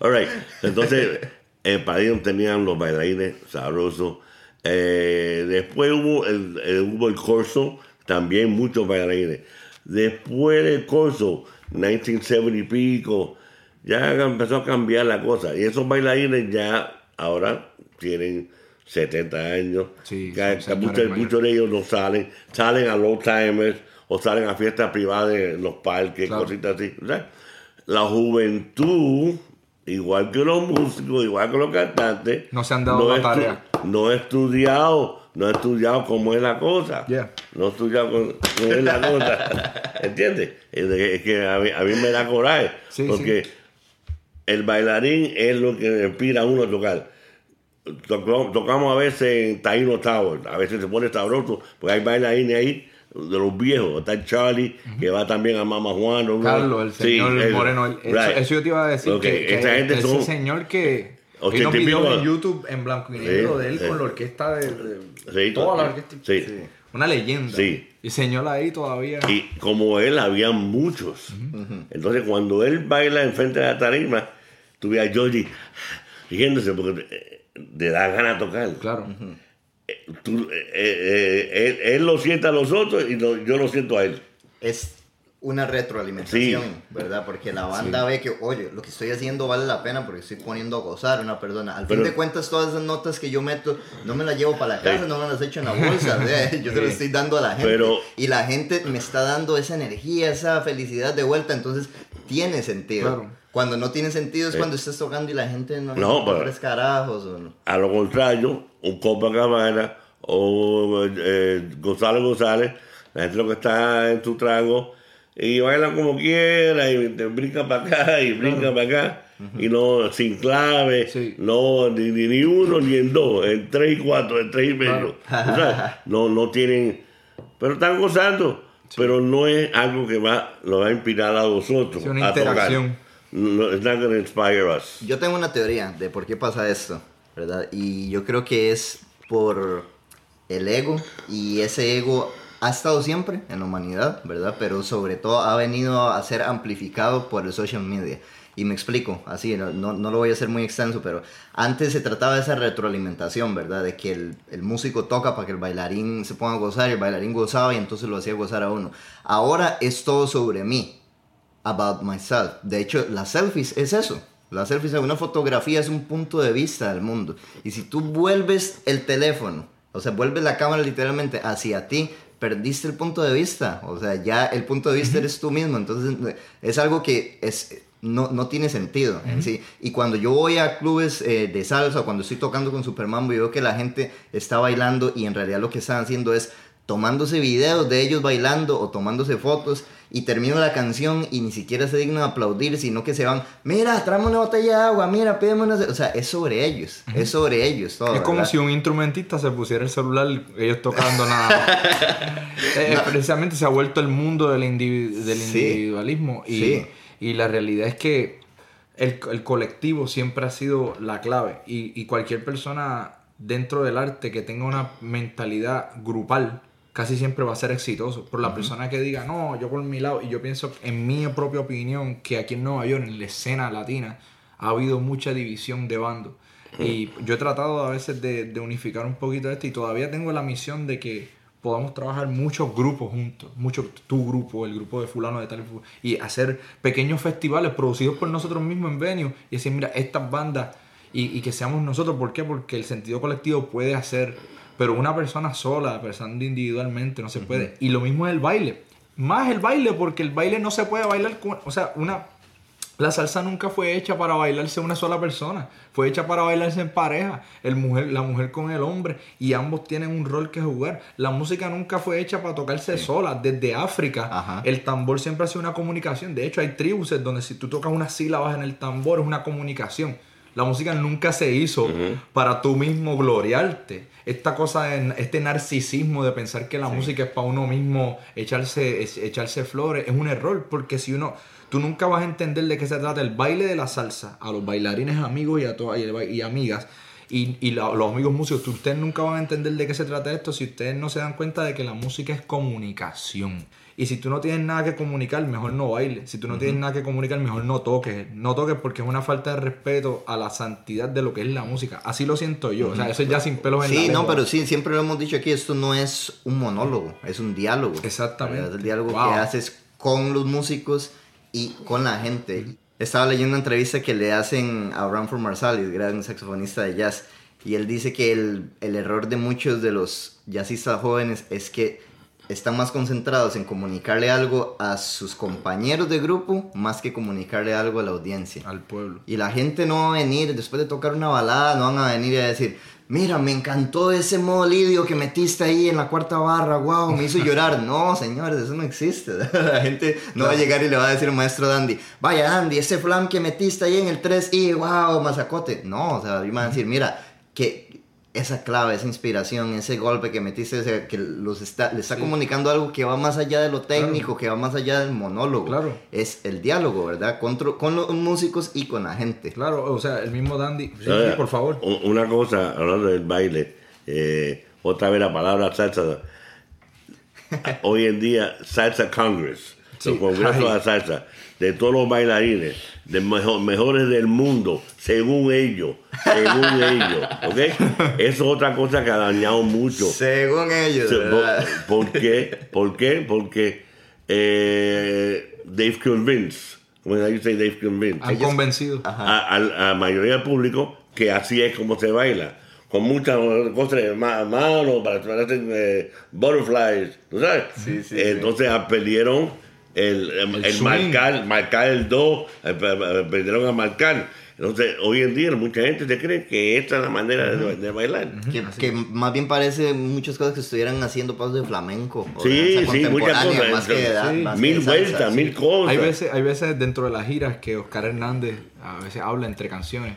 All right. Entonces, El pabellón tenían los bailarines sabrosos. Eh, después hubo el, el- hubo el corso, también muchos bailarines. Después del corso, 1970 y pico, ya empezó a cambiar la cosa. Y esos bailarines ya ahora tienen 70 años. Sí, muchos, de ellos no salen, salen a low timers o salen a fiestas privadas en los parques, Claro. cositas así. O sea, la juventud, igual que los músicos, igual que los cantantes, No se han dado la estu- tarea. No he estudiado, no he estudiado cómo es la cosa. Yeah. No he estudiado cómo es la *laughs* cosa. ¿Entiendes? Es, que a mí, a mí me da coraje. Sí, porque sí. el bailarín es lo que inspira a uno a tocar. Tocó- tocamos a veces en Taino Tower, a veces se pone sabroso, porque hay bailarines ahí de los viejos. Está el Charlie, que va también a Mama Juan. ¿no? Carlos, el Sí, señor. Moreno. el- eso, Right. eso yo te iba a decir. Que, que gente ese son- señor que. Hay unos videos en YouTube en blanco y negro Sí, de él sí. con la orquesta de. de- Sí, toda la orquesta. Sí. Una leyenda. Sí. Y señor ahí todavía. Y como él, había muchos. Entonces, cuando él baila enfrente de la tarima, tú ves a Georgie riéndose porque eh, le da ganas de tocar. Claro. Tú, eh, eh, él, él lo siente a los otros y lo- yo lo siento a él. Es una retroalimentación, Sí. ¿verdad? Porque la banda ve que, oye, lo que estoy haciendo vale la pena porque estoy poniendo a gozar a una persona. Al Pero- fin de cuentas, todas esas notas que yo meto, no me las llevo para la casa, Sí. no me las echo en la bolsa, *laughs* ¿verdad? yo se las estoy dando a la gente. Pero- y la gente me está dando esa energía, esa felicidad de vuelta, entonces tiene sentido. Claro. Cuando no tiene sentido es Sí. cuando estás tocando y la gente no, No, tres carajos. O no. A lo contrario, un Copacabana o eh, Gonzalo González, la gente lo que está en su trago y baila como quiera y te brinca para acá y brinca para acá y no sin clave, Sí. no ni, ni, ni uno ni en dos, en tres y cuatro, en tres y medio. O sea, *laughs* no, no tienen, pero están gozando. Pero no es algo que va, lo va a inspirar a vosotros. Sí, una a tocar. interacción. No, it's not gonna inspire us. Yo tengo una teoría de por qué pasa esto, ¿verdad? Y yo creo que es por el ego y ese ego ha estado siempre en la humanidad, ¿verdad? Pero sobre todo ha venido a ser amplificado por el social media. Y me explico, así, no, no, lo voy a hacer muy extenso, pero antes se trataba de esa retroalimentación, ¿verdad? De que el, el músico toca para que el bailarín se ponga a gozar el bailarín gozaba y entonces lo hacía gozar a uno. Ahora es todo sobre mí about myself. De hecho, las selfies es eso. Las selfies en una fotografía es un punto de vista del mundo. Y si tú vuelves el teléfono, o sea, vuelves la cámara literalmente hacia ti, perdiste el punto de vista. O sea, ya el punto de vista eres tú mismo. Entonces, es algo que es, no, no tiene sentido en sí. Y cuando yo voy a clubes eh, de salsa, cuando estoy tocando con Supermambo, y veo que la gente está bailando y en realidad lo que están haciendo es tomándose videos de ellos bailando o tomándose fotos y termino la canción y ni siquiera se dignan de aplaudir, sino que se van, mira, tráeme una botella de agua, mira, pídeme una... ce-". O sea, es sobre ellos, es sobre ellos todo. Es como si un instrumentista se pusiera el celular, ellos tocando nada más. *laughs* Eh, Precisamente se ha vuelto el mundo del, indivi- del Sí. individualismo. Y, Sí. y la realidad es que el, el colectivo siempre ha sido la clave. Y, y cualquier persona dentro del arte que tenga una mentalidad grupal casi siempre va a ser exitoso. Por la persona que diga, no, yo por mi lado, y yo pienso en mi propia opinión que aquí en Nueva York, en la escena latina, ha habido mucha división de bandos. Y yo he tratado a veces de, de unificar un poquito esto y todavía tengo la misión de que podamos trabajar muchos grupos juntos, mucho tu grupo, el grupo de fulano de tal y hacer pequeños festivales producidos por nosotros mismos en venue y decir, mira, estas bandas y, y que seamos nosotros, ¿por qué? Porque el sentido colectivo puede hacer, pero una persona sola, pensando individualmente, no se puede. Y lo mismo es el baile. Más el baile, porque el baile no se puede bailar con, o sea, una la salsa nunca fue hecha para bailarse una sola persona, fue hecha para bailarse en pareja, el mujer, la mujer con el hombre, y ambos tienen un rol que jugar. La música nunca fue hecha para tocarse sola. Desde África, Ajá. el tambor siempre ha sido una comunicación. De hecho, hay tribus donde si tú tocas unas sílabas en el tambor es una comunicación. La música nunca se hizo para tú mismo gloriarte. Esta cosa, de- este narcisismo de pensar que la música es para uno mismo echarse, echarse flores, es un error. Porque si uno, tú nunca vas a entender de qué se trata el baile de la salsa a los bailarines amigos y, a todas y, y amigas. Y, y la- los amigos músicos, ustedes nunca van a entender de qué se trata esto si ustedes no se dan cuenta de que la música es comunicación. Y si tú no tienes nada que comunicar, mejor no bailes. Si tú no tienes nada que comunicar, mejor no toques. No toques porque es una falta de respeto a la santidad de lo que es la música. Así lo siento yo. O sea, eso es ya sin pelos en la Sí, no, lengua. pero sí, siempre lo hemos dicho aquí, esto no es un monólogo, es un diálogo. Exactamente. Es el diálogo Wow. que haces con los músicos y con la gente. Estaba leyendo una entrevista que le hacen a Branford Marsalis, gran saxofonista de jazz, y él dice que el, el error de muchos de los jazzistas jóvenes es que están más concentrados en comunicarle algo a sus compañeros de grupo más que comunicarle algo a la audiencia. Al pueblo. Y la gente no va a venir, después de tocar una balada, no van a venir a decir, mira, me encantó ese modo lidio que metiste ahí en la cuarta barra, wow, me hizo llorar. *laughs* No, señores, eso no existe. *laughs* La gente no va a llegar y le va a decir maestro Dandy, vaya Dandy, ese flam que metiste ahí en el 3 y wow, mazacote. No, o sea, van a decir, mira, que esa clave, esa inspiración, ese golpe que metiste, o sea, que los está, le está Sí. comunicando algo que va más allá de lo técnico, que va más allá del monólogo. Claro. Es el diálogo, ¿verdad? Con, los músicos y con la gente. Claro, o sea, el mismo Dandy. Sí, por favor. Una cosa, hablando del baile, eh, otra vez la palabra salsa. *laughs* Hoy en día, Salsa Congress, Sí, el Congreso de Salsa, de todos los bailarines, de mejo- mejores del mundo, según ellos, según *laughs* ellos, ¿ok? Eso es otra cosa que ha dañado mucho. Según ellos. ¿Por, por qué? ¿Por qué? Porque eh, they've convinced, when I say they've convinced, Han convencido. a, a la mayoría del público que así es como se baila. Con muchas cosas de ma- manos para para hacer eh, butterflies, ¿tú sabes? Sí, sí, Entonces ah, perdieron el, el, El el marcar, marcar el do, eh, pe- pe- perdieron a marcar. Entonces, hoy en día mucha gente se cree que esta es la manera de, de bailar. Que, que más bien parece muchas cosas que estuvieran haciendo pasos de flamenco. o Sí, sí, muchas cosas. Más que, Sí. da- más mil vueltas, sí. mil cosas. Hay veces, hay veces dentro de las giras que Oscar Hernández a veces habla entre canciones.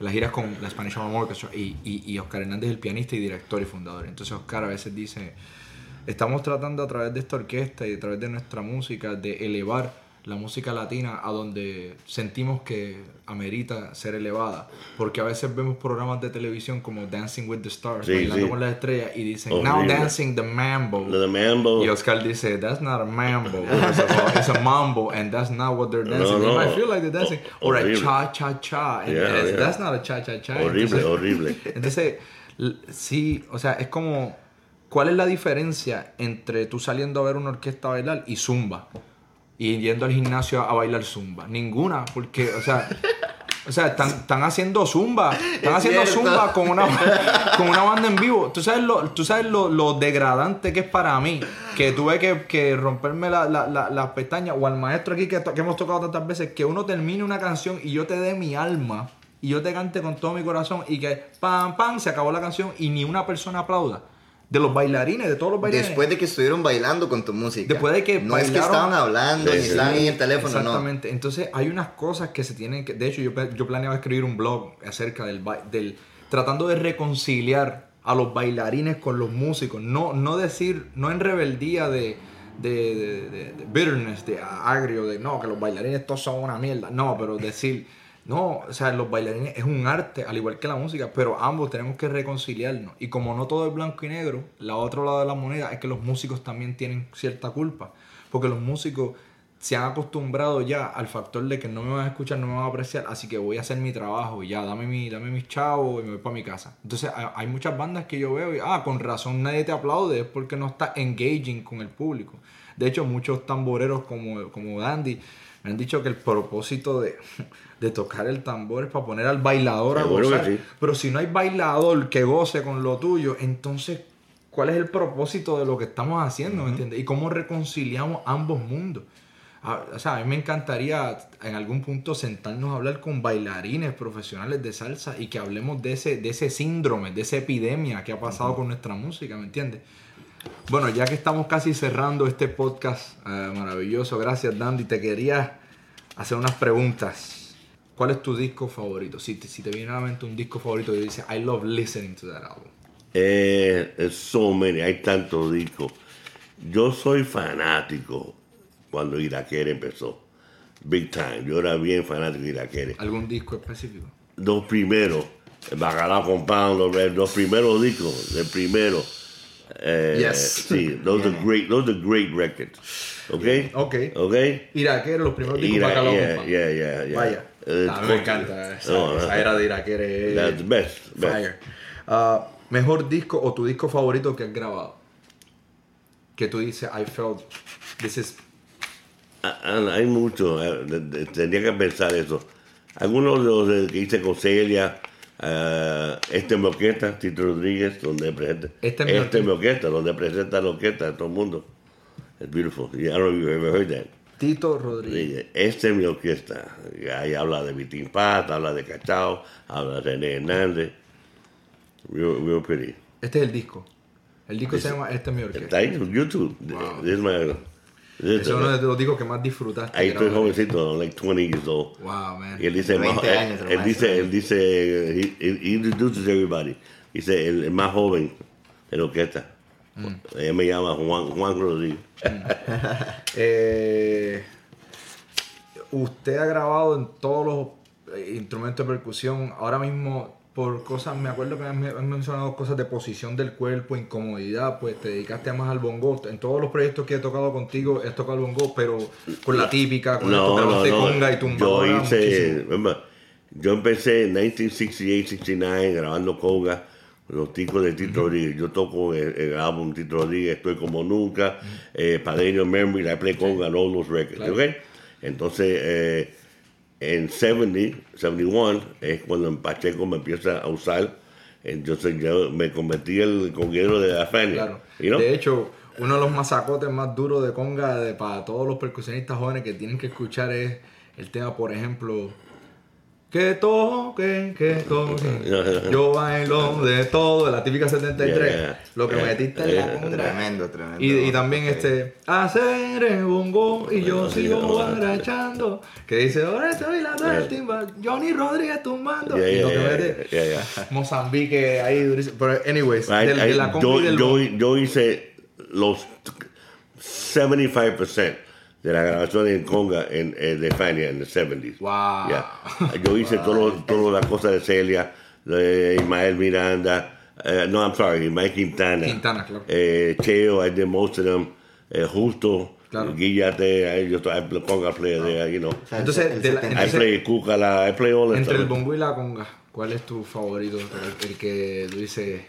Las giras con la Spanish Harmonic Orchestra y, y, y Oscar Hernández es el pianista y director y fundador. Entonces Oscar a veces dice, estamos tratando a través de esta orquesta y a través de nuestra música de elevar la música latina a donde sentimos que amerita ser elevada. Porque a veces vemos programas de televisión como Dancing with the Stars, Sí, bailando sí. con las estrellas y dicen, now Horrible. dancing the mambo. De Mambo. Y Oscar dice, that's not a mambo. It's a, *laughs* it's a mambo, and that's not what they're dancing. No, They no. might feel like they're dancing. Ho- Or a horrible. cha-cha-cha. and Yeah, yeah. That's not a cha-cha-cha. Horrible, Entonces- horrible. *laughs* Entonces, sí, o sea, es como, ¿cuál es la diferencia entre tú saliendo a ver una orquesta bailar y zumba? Y yendo al gimnasio a bailar zumba. Ninguna, porque, o sea... O sea, están, están haciendo zumba. Están Es haciendo cierto. zumba con una, con una banda en vivo. ¿Tú sabes, lo, tú sabes lo, lo degradante que es para mí. Que tuve que, que romperme la- la- la- las pestañas. O al maestro aquí que, que hemos tocado tantas veces. Que uno termine una canción y yo te dé mi alma. Y yo te cante con todo mi corazón. Y que pam, pam, se acabó la canción. Y ni una persona aplauda. De los bailarines, de todos los bailarines. Después de que estuvieron bailando con tu música. Después de que No es que estaban hablando, Sí, ni sí. estaban en el teléfono, no. Exactamente. Entonces hay unas cosas que se tienen que... De hecho, yo, yo planeaba escribir un blog acerca del, del... Tratando de reconciliar a los bailarines con los músicos. No, no decir... No en rebeldía de... De, de- de- de bitterness, de agrio, de no, que los bailarines todos son una mierda. No, pero decir... No, o sea, los bailarines es un arte, al igual que la música, pero ambos tenemos que reconciliarnos. Y como no todo es blanco y negro, la otro lado de la moneda es que los músicos también tienen cierta culpa. Porque los músicos se han acostumbrado ya al factor de que no me van a escuchar, no me van a apreciar, así que voy a hacer mi trabajo y ya, dame, mi, dame mis chavos y me voy para mi casa. Entonces hay, muchas bandas que yo veo y, ah, con razón nadie te aplaude, es porque no está engaging con el público. De hecho, muchos tamboreros como, como Dandy me han dicho que el propósito de, de tocar el tambor es para poner al bailador a gozar. sí. Pero si no hay bailador que goce con lo tuyo, entonces, ¿cuál es el propósito de lo que estamos haciendo? ¿Me entiendes? Y cómo reconciliamos ambos mundos. Ah, O sea, a mí me encantaría en algún punto sentarnos a hablar con bailarines profesionales de salsa y que hablemos de ese, de ese síndrome, de esa epidemia que ha pasado con nuestra música, ¿me entiendes? Bueno, ya que estamos casi cerrando este podcast eh, maravilloso, gracias Dandy, te quería hacer unas preguntas. ¿Cuál es tu disco favorito? Si te, si te viene a la mente un disco favorito y dices, I love listening to that album. Eh, so many, hay tantos discos. Yo soy fanático cuando Iraquere empezó. Big time. Yo era bien fanático de Iraquere. ¿Algún disco específico? Los primeros, el Bacalao los, los primeros discos, el primero. Eh, Yes. Sí, those are great, those are great records. Okay? Ok. Okay? Iraquero, los primeros discos Ira- yeah, yeah, yeah, yeah. Vaya. Eh, Ah, me encanta esa, No, esa no. era de Iraquero. That's best. best. Fire. Ah, mejor disco o tu disco favorito que has grabado. Que tú dices, I felt this is. Ah, ah, Hay mucho, eh, tendría que pensar eso. Algunos de los que hice con Celia, eh, este es mi orquesta, Tito Rodríguez, donde presenta. Este es mi este es mi orquesta, donde presenta la orquesta de todo el mundo. It's beautiful. I don't know if you've ever heard that. Tito Rodríguez. Esta es mi orquesta. Ahí habla de Vitín Paz, habla de Cachao, habla de René Hernández. Real, real pretty. Este es el disco. El disco se llama Este es mi Está orquesta. ahí en YouTube. Wow. This is my- is- es uno de los discos que más disfrutaste. Ahí estoy jovencito, like 20 years old. Wow, man. Y él dice, el más- 20 años, él, él dice, él dice, he, he- introduces everybody. Dice, el, el más joven en la orquesta. Mm. Ella me llama Juan, Juan Rodríguez. *laughs* Eh, usted ha grabado en todos los eh, instrumentos de percusión. Ahora mismo, por cosas, me acuerdo que me- has mencionado cosas de posición del cuerpo, incomodidad, pues te dedicaste más al bongo. En todos los proyectos que he tocado contigo, he tocado el bongo, pero con la típica, con No, no, grabaste no. conga y Yo tumbadora hice, muchísimo. remember, yo empecé en 1968-69 grabando conga, los ticos de Tito Rodríguez. Yo toco el, el álbum Tito Rodríguez, Estoy como nunca, eh, Padeño Memory, I play conga all those records. Entonces, eh, en 70, 71 es cuando en Pacheco me empieza a usar. Entonces yo me convertí en el conguero de la Fania. Claro. you know? De hecho, uno de los masacotes más duros de conga de, para todos los percusionistas jóvenes que tienen que escuchar es el tema, por ejemplo, que toquen, que toquen. Yo bailo de todo, de la típica 73. Yeah, Lo que yeah, metiste en la yeah. conga. Tremendo, tremendo. Y, y también este, hacer el bongo y yo sigo bueno. barachando. Que dice, ahora estoy la Yeah. del timbal, Johnny Rodríguez tumbando. Yeah, y lo que yeah, mete, yeah, yeah. Mozambique ahí durísimo. Pero, anyways, ay, de la conga yo, del yo- yo hice los 75% de la grabación en conga en, en- de Fania en los 70s. Wow. Yeah. Yo hice todo- todas las cosas de Celia, de Ismael Miranda, eh, no, I'm sorry, Mike Quintana. Quintana, claro. Eh, Cheo, I did most of them. Eh, Justo, Claro. Guillate, just, I play conga player there, you know. Entonces, el de la- 70. I entonces- play Cúcala, I play all Entre el stuff. bongo y la conga, ¿cuál es tu favorito? El, el que tú dices.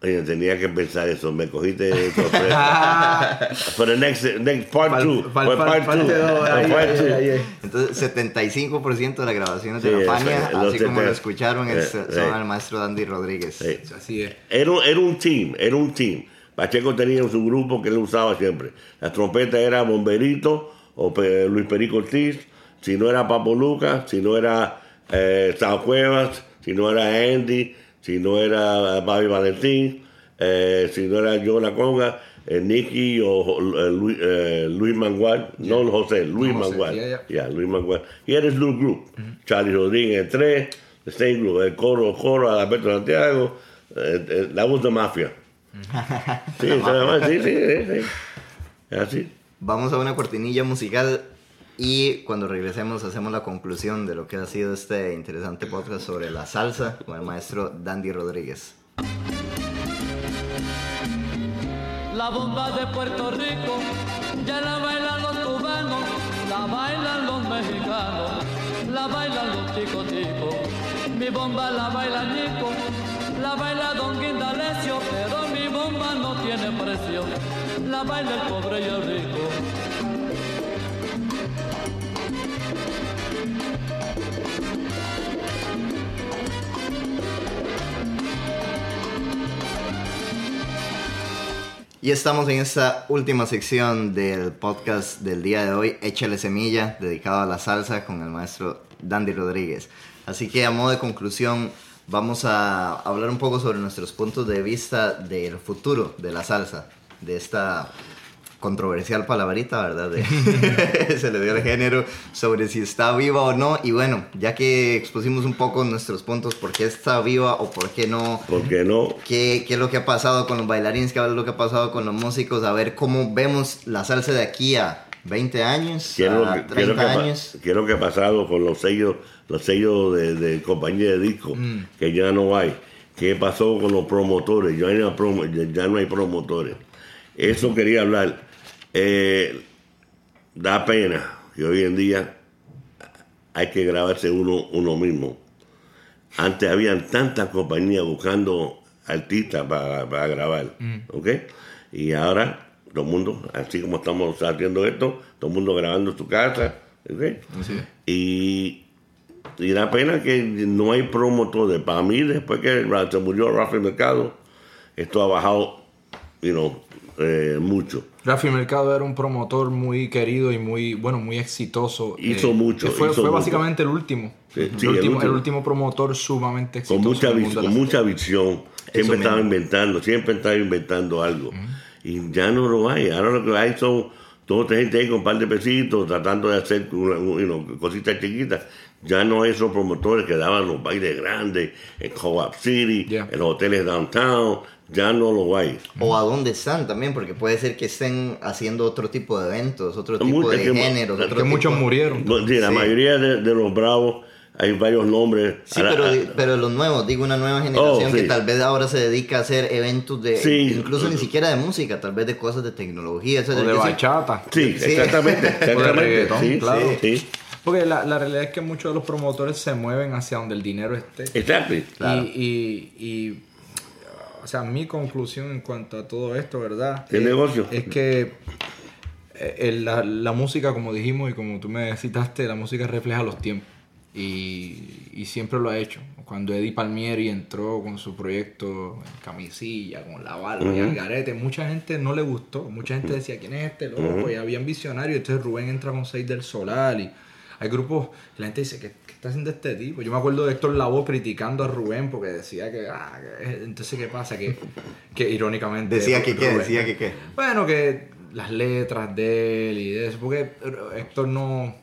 Oye, tenía que pensar eso, me cogiste sorpresa. *laughs* For the next, next part Pal- two. pal- for pal- part parte two. dos, for ahí, part ahí, two. ahí, ahí. Entonces, 75% de las grabaciones Sí, de la Fania, los así como lo 70. escucharon, es- Eh, son eh. al maestro Dandy Rodríguez. Sí. Así es. Era, un- era un team, era un team. Pacheco tenía su grupo que él usaba siempre. La trompeta era Bomberito o Luis Perico Ortiz. Si no era Papo Lucas, si no era eh, Sao Cuevas, si no era Andy, si no era Bobby Valentín, eh, si no era yo la conga, eh, Nicky o eh, Luis, eh, Luis Mangual, no José, Luis No, José, Mangual. yeah, yeah. Yeah, Luis Mangual. Had his little group. Charlie Rodríguez, el tres, the same group, el coro, coro, Alberto Santiago. that was the mafia. sí, sí, sí, sí, sí. *laughs* Así. Vamos a una cortinilla musical y cuando regresemos hacemos la conclusión de lo que ha sido este interesante podcast sobre la salsa con el maestro Dandy Rodríguez. La bomba de Puerto Rico ya la bailan los cubanos, la bailan los mexicanos, la bailan los chicos chicos. Mi bomba la baila Nico, la baila Don Guindalecio, pero mi bomba no tiene precio, la baila el pobre y el rico. Y estamos en esta última sección del podcast del día de hoy, Échale Semilla, dedicado a la salsa con el maestro Dandy Rodríguez. Así que a modo de conclusión, vamos a hablar un poco sobre nuestros puntos de vista del futuro de la salsa, de esta controversial palabrita, ¿verdad? De- *laughs* se le dio el género sobre si está viva o no. Y bueno, ya que expusimos un poco nuestros puntos, por qué está viva o por qué no, ¿Por qué no? qué, qué es lo que ha pasado con los bailarines, qué es lo que ha pasado con los músicos, a ver cómo vemos la salsa de aquí a 20 años, ¿Qué es lo a que, qué es lo 30 que años. lo que ha pasado con los sellos, los sellos de, de compañía de discos, Mm. que ya no hay? ¿Qué pasó con los promotores? Ya, hay una promo- ya- ya no hay promotores. Eso quería hablar. Eh, da pena que hoy en día hay que grabarse uno, uno mismo. Antes habían tantas compañías buscando artistas para, para grabar, ¿ok? Y ahora todo el mundo, así como estamos haciendo esto, todo el mundo grabando en su casa, ¿ok? Y, y da pena que no hay promotores. Para mí, después que se murió Rafael Mercado, esto ha bajado, you know, eh, mucho. Rafi Mercado era un promotor muy querido y muy, bueno, muy exitoso. eh, Hizo mucho, que Fue, hizo fue mucho. básicamente el último. Sí, el, sí, el último, el último. último promotor sumamente exitoso. con mucha, vis- con mucha visión. Siempre estaba mismo. inventando, siempre estaba inventando algo. Y ya no lo hay. Ahora lo que hay son toda otra gente ahí con un par de pesitos tratando de hacer una- cositas chiquitas. Ya no hay esos promotores que daban los bailes grandes en Co-op City, Yeah. en los hoteles downtown. Ya no lo hay. O a dónde están también, porque puede ser que estén haciendo otro tipo de eventos, otro tipo Mucho de que- géneros. que otro que tipo- muchos murieron. No, sí, la Sí. mayoría de, de los bravos hay varios nombres. Sí, Ahora, pero, ah, di- pero los nuevos, digo una nueva generación Oh, sí. que tal vez ahora se dedica a hacer eventos de, Sí. incluso ni siquiera de música, tal vez de cosas de tecnología. eso O es- de sí- bachata. Sí, Sí. exactamente. *laughs* sí, claro. sí, sí. Porque la, la realidad es que muchos de los promotores se mueven hacia donde el dinero esté. Exacto. Claro. Y, y, y, o sea, mi conclusión en cuanto a todo esto, ¿verdad? ¿Qué Eh, negocio? Es que eh, el- la, la música, como dijimos y como tú me citaste, la música refleja los tiempos. Y, y siempre lo ha hecho. Cuando Eddie Palmieri entró con su proyecto en camisilla, con la barba y algarete, mucha gente no le gustó. Mucha gente decía, ¿quién es este loco? Y habían visionarios. Entonces Rubén entra con Seis del Solar y hay grupos que la gente dice, ¿qué, qué está haciendo este tipo? Yo me acuerdo de Héctor Lavoe criticando a Rubén porque decía que, ah, que- entonces, ¿qué pasa? Que, que irónicamente... Decía que qué, decía que qué. Bueno, que las letras de él y de eso, porque Héctor no...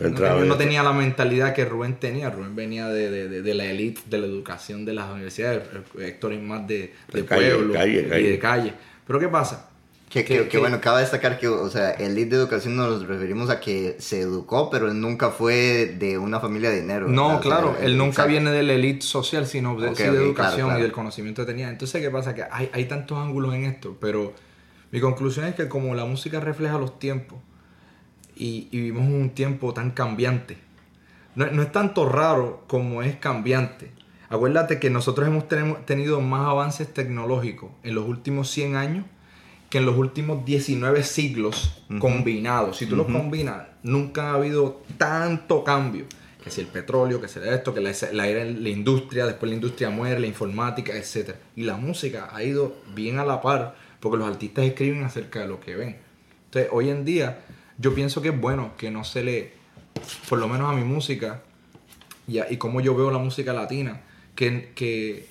No, tenía la mentalidad que Rubén tenía. Rubén venía de, de- de- de la élite, de la educación de las universidades. Héctor es más de, de De calle, pueblo calle, y de calle. Pero ¿qué pasa? Que, Que- que- que bueno, cabe destacar que, o sea, el lead de educación nos referimos a que se educó, pero él nunca fue de una familia de dinero. No, ¿verdad? O sea, claro, él nunca exacto. viene de la élite social, sino de, Ok, sí de ok, claro, educación claro. y del conocimiento que tenía. Entonces, ¿qué pasa? Que hay, hay tantos ángulos en esto, pero mi conclusión es que como la música refleja los tiempos y, y vivimos un tiempo tan cambiante, no, no es tanto raro como es cambiante. Acuérdate que nosotros hemos tenemos- tenido más avances tecnológicos en los últimos 100 años que en los últimos 19 siglos combinados. Si tú los combinas, nunca ha habido tanto cambio. Que si el petróleo, que si esto, que la, la, la industria, después la industria muere, la informática, etc. Y la música ha ido bien a la par porque los artistas escriben acerca de lo que ven. Entonces, hoy en día, yo pienso que es bueno que no se le, por lo menos a mi música, y, a- y como yo veo la música latina, que, que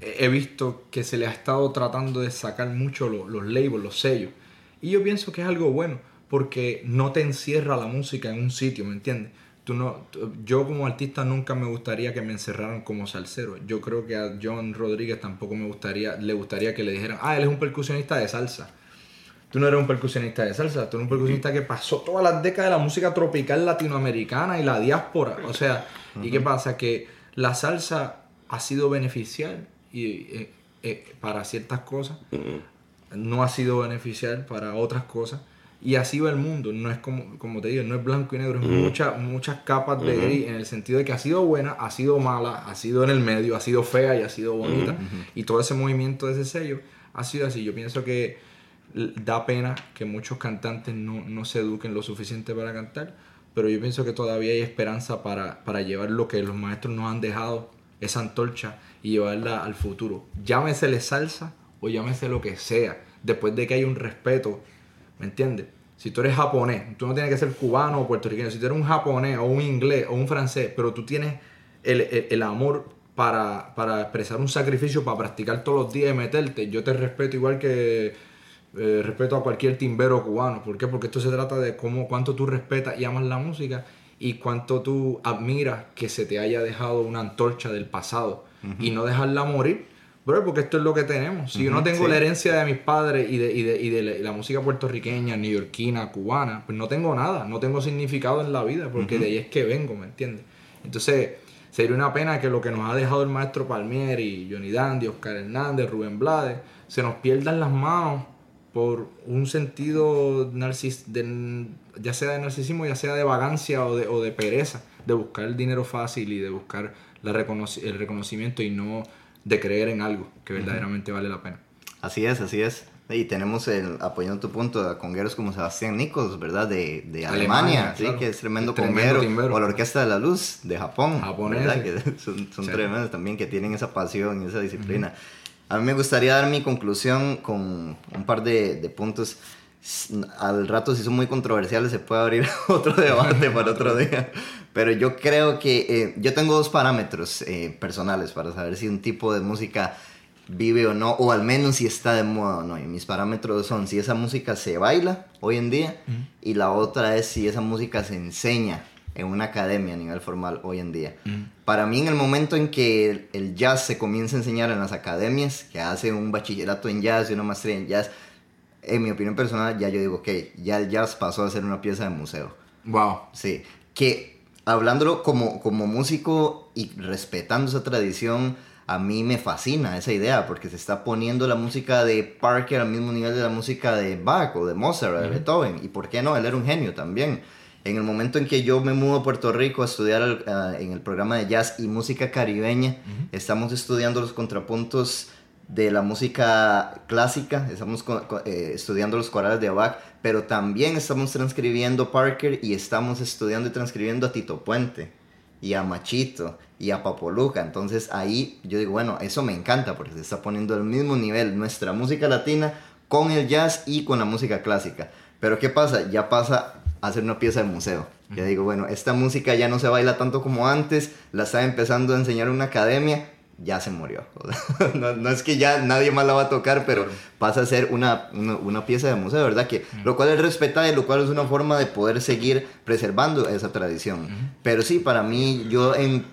he visto que se le ha estado tratando de sacar mucho lo- los labels, los sellos. Y yo pienso que es algo bueno, porque no te encierra la música en un sitio, ¿me entiendes? Tú no, yo como artista nunca me gustaría que me encerraran como salsero. Yo creo que a John Rodríguez tampoco me gustaría, le gustaría que le dijeran, ah, él es un percusionista de salsa. Tú no eres un percusionista de salsa, tú eres un percusionista que pasó todas las décadas de la música tropical latinoamericana y la diáspora. O sea, ¿y qué pasa? Que la salsa ha sido beneficial y, eh, eh, para ciertas cosas, no ha sido beneficial para otras cosas. Y así va el mundo, no es como, como te digo, no es blanco y negro, es muchas, muchas capas de gris en el sentido de que ha sido buena, ha sido mala, ha sido en el medio, ha sido fea y ha sido bonita. Y todo ese movimiento de ese sello ha sido así. Yo pienso que da pena que muchos cantantes no, no se eduquen lo suficiente para cantar, pero yo pienso que todavía hay esperanza para, para llevar lo que los maestros nos han dejado, esa antorcha, y llevarla al futuro. Llámesele salsa o llámese lo que sea, después de que haya un respeto, ¿me entiendes? Si tú eres japonés, tú no tienes que ser cubano o puertorriqueño, si tú eres un japonés o un inglés o un francés, pero tú tienes el, el- el amor para, para expresar un sacrificio, para practicar todos los días y meterte, yo te respeto igual que eh, respeto a cualquier timbero cubano. ¿Por qué? Porque esto se trata de cómo, cuánto tú respetas y amas la música y cuánto tú admiras que se te haya dejado una antorcha del pasado y no dejarla morir Bro, porque esto es lo que tenemos. Si yo no tengo sí. la herencia de mis padres y de, y de, y de la música puertorriqueña, neoyorquina, cubana, pues no tengo nada, no tengo significado en la vida, porque de ahí es que vengo, ¿me entiendes? Entonces, sería una pena que lo que nos ha dejado el maestro Palmieri, Johnny Dandy, Oscar Hernández, Rubén Blades, se nos pierdan las manos por un sentido narcis de- ya sea de narcisismo, ya sea de vagancia o de, o de pereza, de buscar el dinero fácil y de buscar la reconoci- el reconocimiento y no de creer en algo que verdaderamente vale la pena. Así es, así es. Y tenemos, el, apoyando tu punto, a congueros como Sebastián Nicos, ¿verdad? De, de Alemania, Alemania, sí, claro. que es tremendo, Tremendo conguero. timbero. O la Orquesta de la Luz de Japón, Japoneses. ¿verdad? Que *laughs* son, son Sí. tremendos también, que tienen esa pasión y esa disciplina. A mí me gustaría dar mi conclusión con un par de, de puntos. Al rato, si son muy controversiales, se puede abrir *laughs* otro debate para otro *laughs* día. Pero yo creo que eh, yo tengo dos parámetros eh, personales para saber si un tipo de música vive o no, o al menos si está de moda o no. Y mis parámetros son si esa música se baila hoy en día y la otra es si esa música se enseña en una academia a nivel formal hoy en día. Para mí en el momento en que el, el jazz se comienza a enseñar en las academias, que hace un bachillerato en jazz y una maestría en jazz, en mi opinión personal ya yo digo, ok, ya el jazz pasó a ser una pieza de museo. Wow. Sí, que hablándolo como, como músico y respetando esa tradición, a mí me fascina esa idea porque se está poniendo la música de Parker al mismo nivel de la música de Bach o de Mozart o de Beethoven. ¿Y por qué no? Él era un genio también. En el momento en que yo me mudo a Puerto Rico a estudiar ah, en el programa de jazz y música caribeña, estamos estudiando los contrapuntos de la música clásica, estamos eh, estudiando los corales de Bach, pero también estamos transcribiendo Parker y estamos estudiando y transcribiendo a Tito Puente y a Machito y a Papoluca. Entonces ahí yo digo, bueno, eso me encanta porque se está poniendo al mismo nivel nuestra música latina con el jazz y con la música clásica. Pero ¿qué pasa? Ya pasa a ser una pieza de museo. Ya digo, bueno, esta música ya no se baila tanto como antes, la está empezando a enseñar una academia, ya se murió. *laughs* no, no es que ya nadie más la va a tocar, pero pasa a ser una, una, una pieza de museo, ¿verdad? Que, Lo cual es respetable, lo cual es una forma de poder seguir preservando esa tradición. Pero sí, para mí, yo en,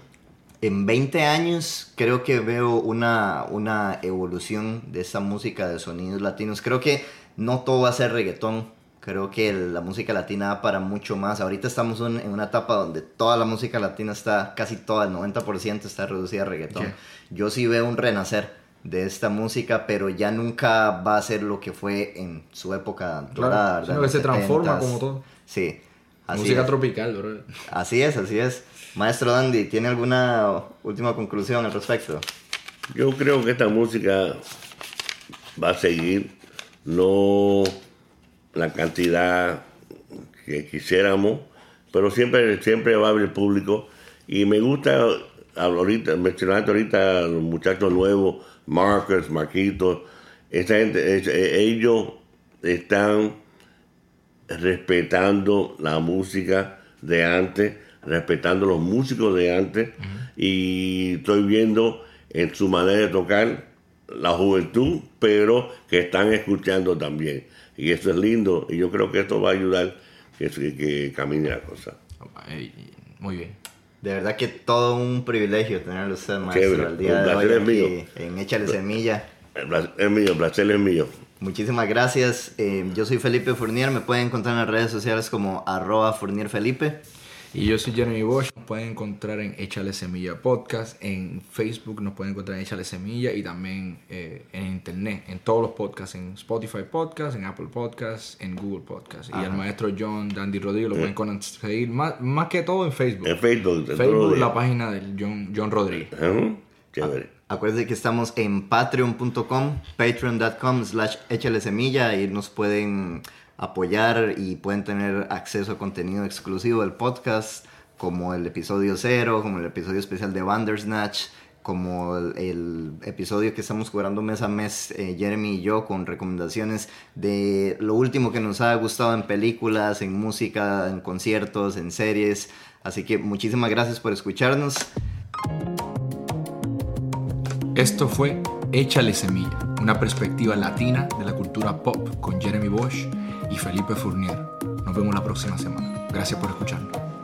en 20 años creo que veo una, una evolución de esa música de sonidos latinos. Creo que no todo va a ser reggaetón. Creo que la música latina da para mucho más. Ahorita estamos un- en una etapa donde toda la música latina está, casi toda, el 90% está reducida a reggaetón. Yeah. Yo sí veo un renacer de esta música, pero ya nunca va a ser lo que fue en su época dorada. sino ¿verdad? que se Los transforma 70s. como todo. Sí. Así Música es. tropical, bro. Así es, así es. Maestro Dandy, ¿tiene alguna última conclusión al respecto? Yo creo que esta música va a seguir, no la cantidad que quisiéramos, pero siempre, siempre va a haber público. Y me gusta, ahorita, mencionaste ahorita a los muchachos nuevos, Marcus, Marquitos, esta gente, es- eh, ellos están respetando la música de antes, respetando los músicos de antes y estoy viendo en su manera de tocar la juventud, pero que están escuchando también. Y eso es lindo y yo creo que esto va a ayudar que, camine la cosa. Muy bien. De verdad que todo un privilegio tenerlo usted, maestro, Chévere, el día un de hoy placer es mío. en Échale Semilla. El placer es mío, el placer es mío. Muchísimas gracias. Eh, yo soy Felipe Fournier. Me pueden encontrar en las redes sociales como arroba Fournier Felipe. Y yo soy Jeremy Bosch. Nos pueden encontrar en Échale Semilla Podcast. En Facebook nos pueden encontrar en Échale Semilla y también eh, en Internet, en todos los podcasts, en Spotify Podcast, en Apple Podcast, en Google Podcast. Y al maestro John Dandy Rodríguez lo pueden conseguir más, más que todo en Facebook. En Facebook, en Facebook, la página del John, John Rodríguez. Ajá, Chévere. Acuérdense que estamos en patreon.com, patreon.com slash échale semilla y nos pueden apoyar y pueden tener acceso a contenido exclusivo del podcast, como el episodio cero, como el episodio especial de Bandersnatch, como el, el episodio que estamos cobrando mes a mes, eh, Jeremy y yo, con recomendaciones de lo último que nos ha gustado en películas, en música, en conciertos, en series. Así que muchísimas gracias por escucharnos. Esto fue Échale Semilla, una perspectiva latina de la cultura pop con Jeremy Bosch y Felipe Fournier. Nos vemos la próxima semana. Gracias por escucharnos.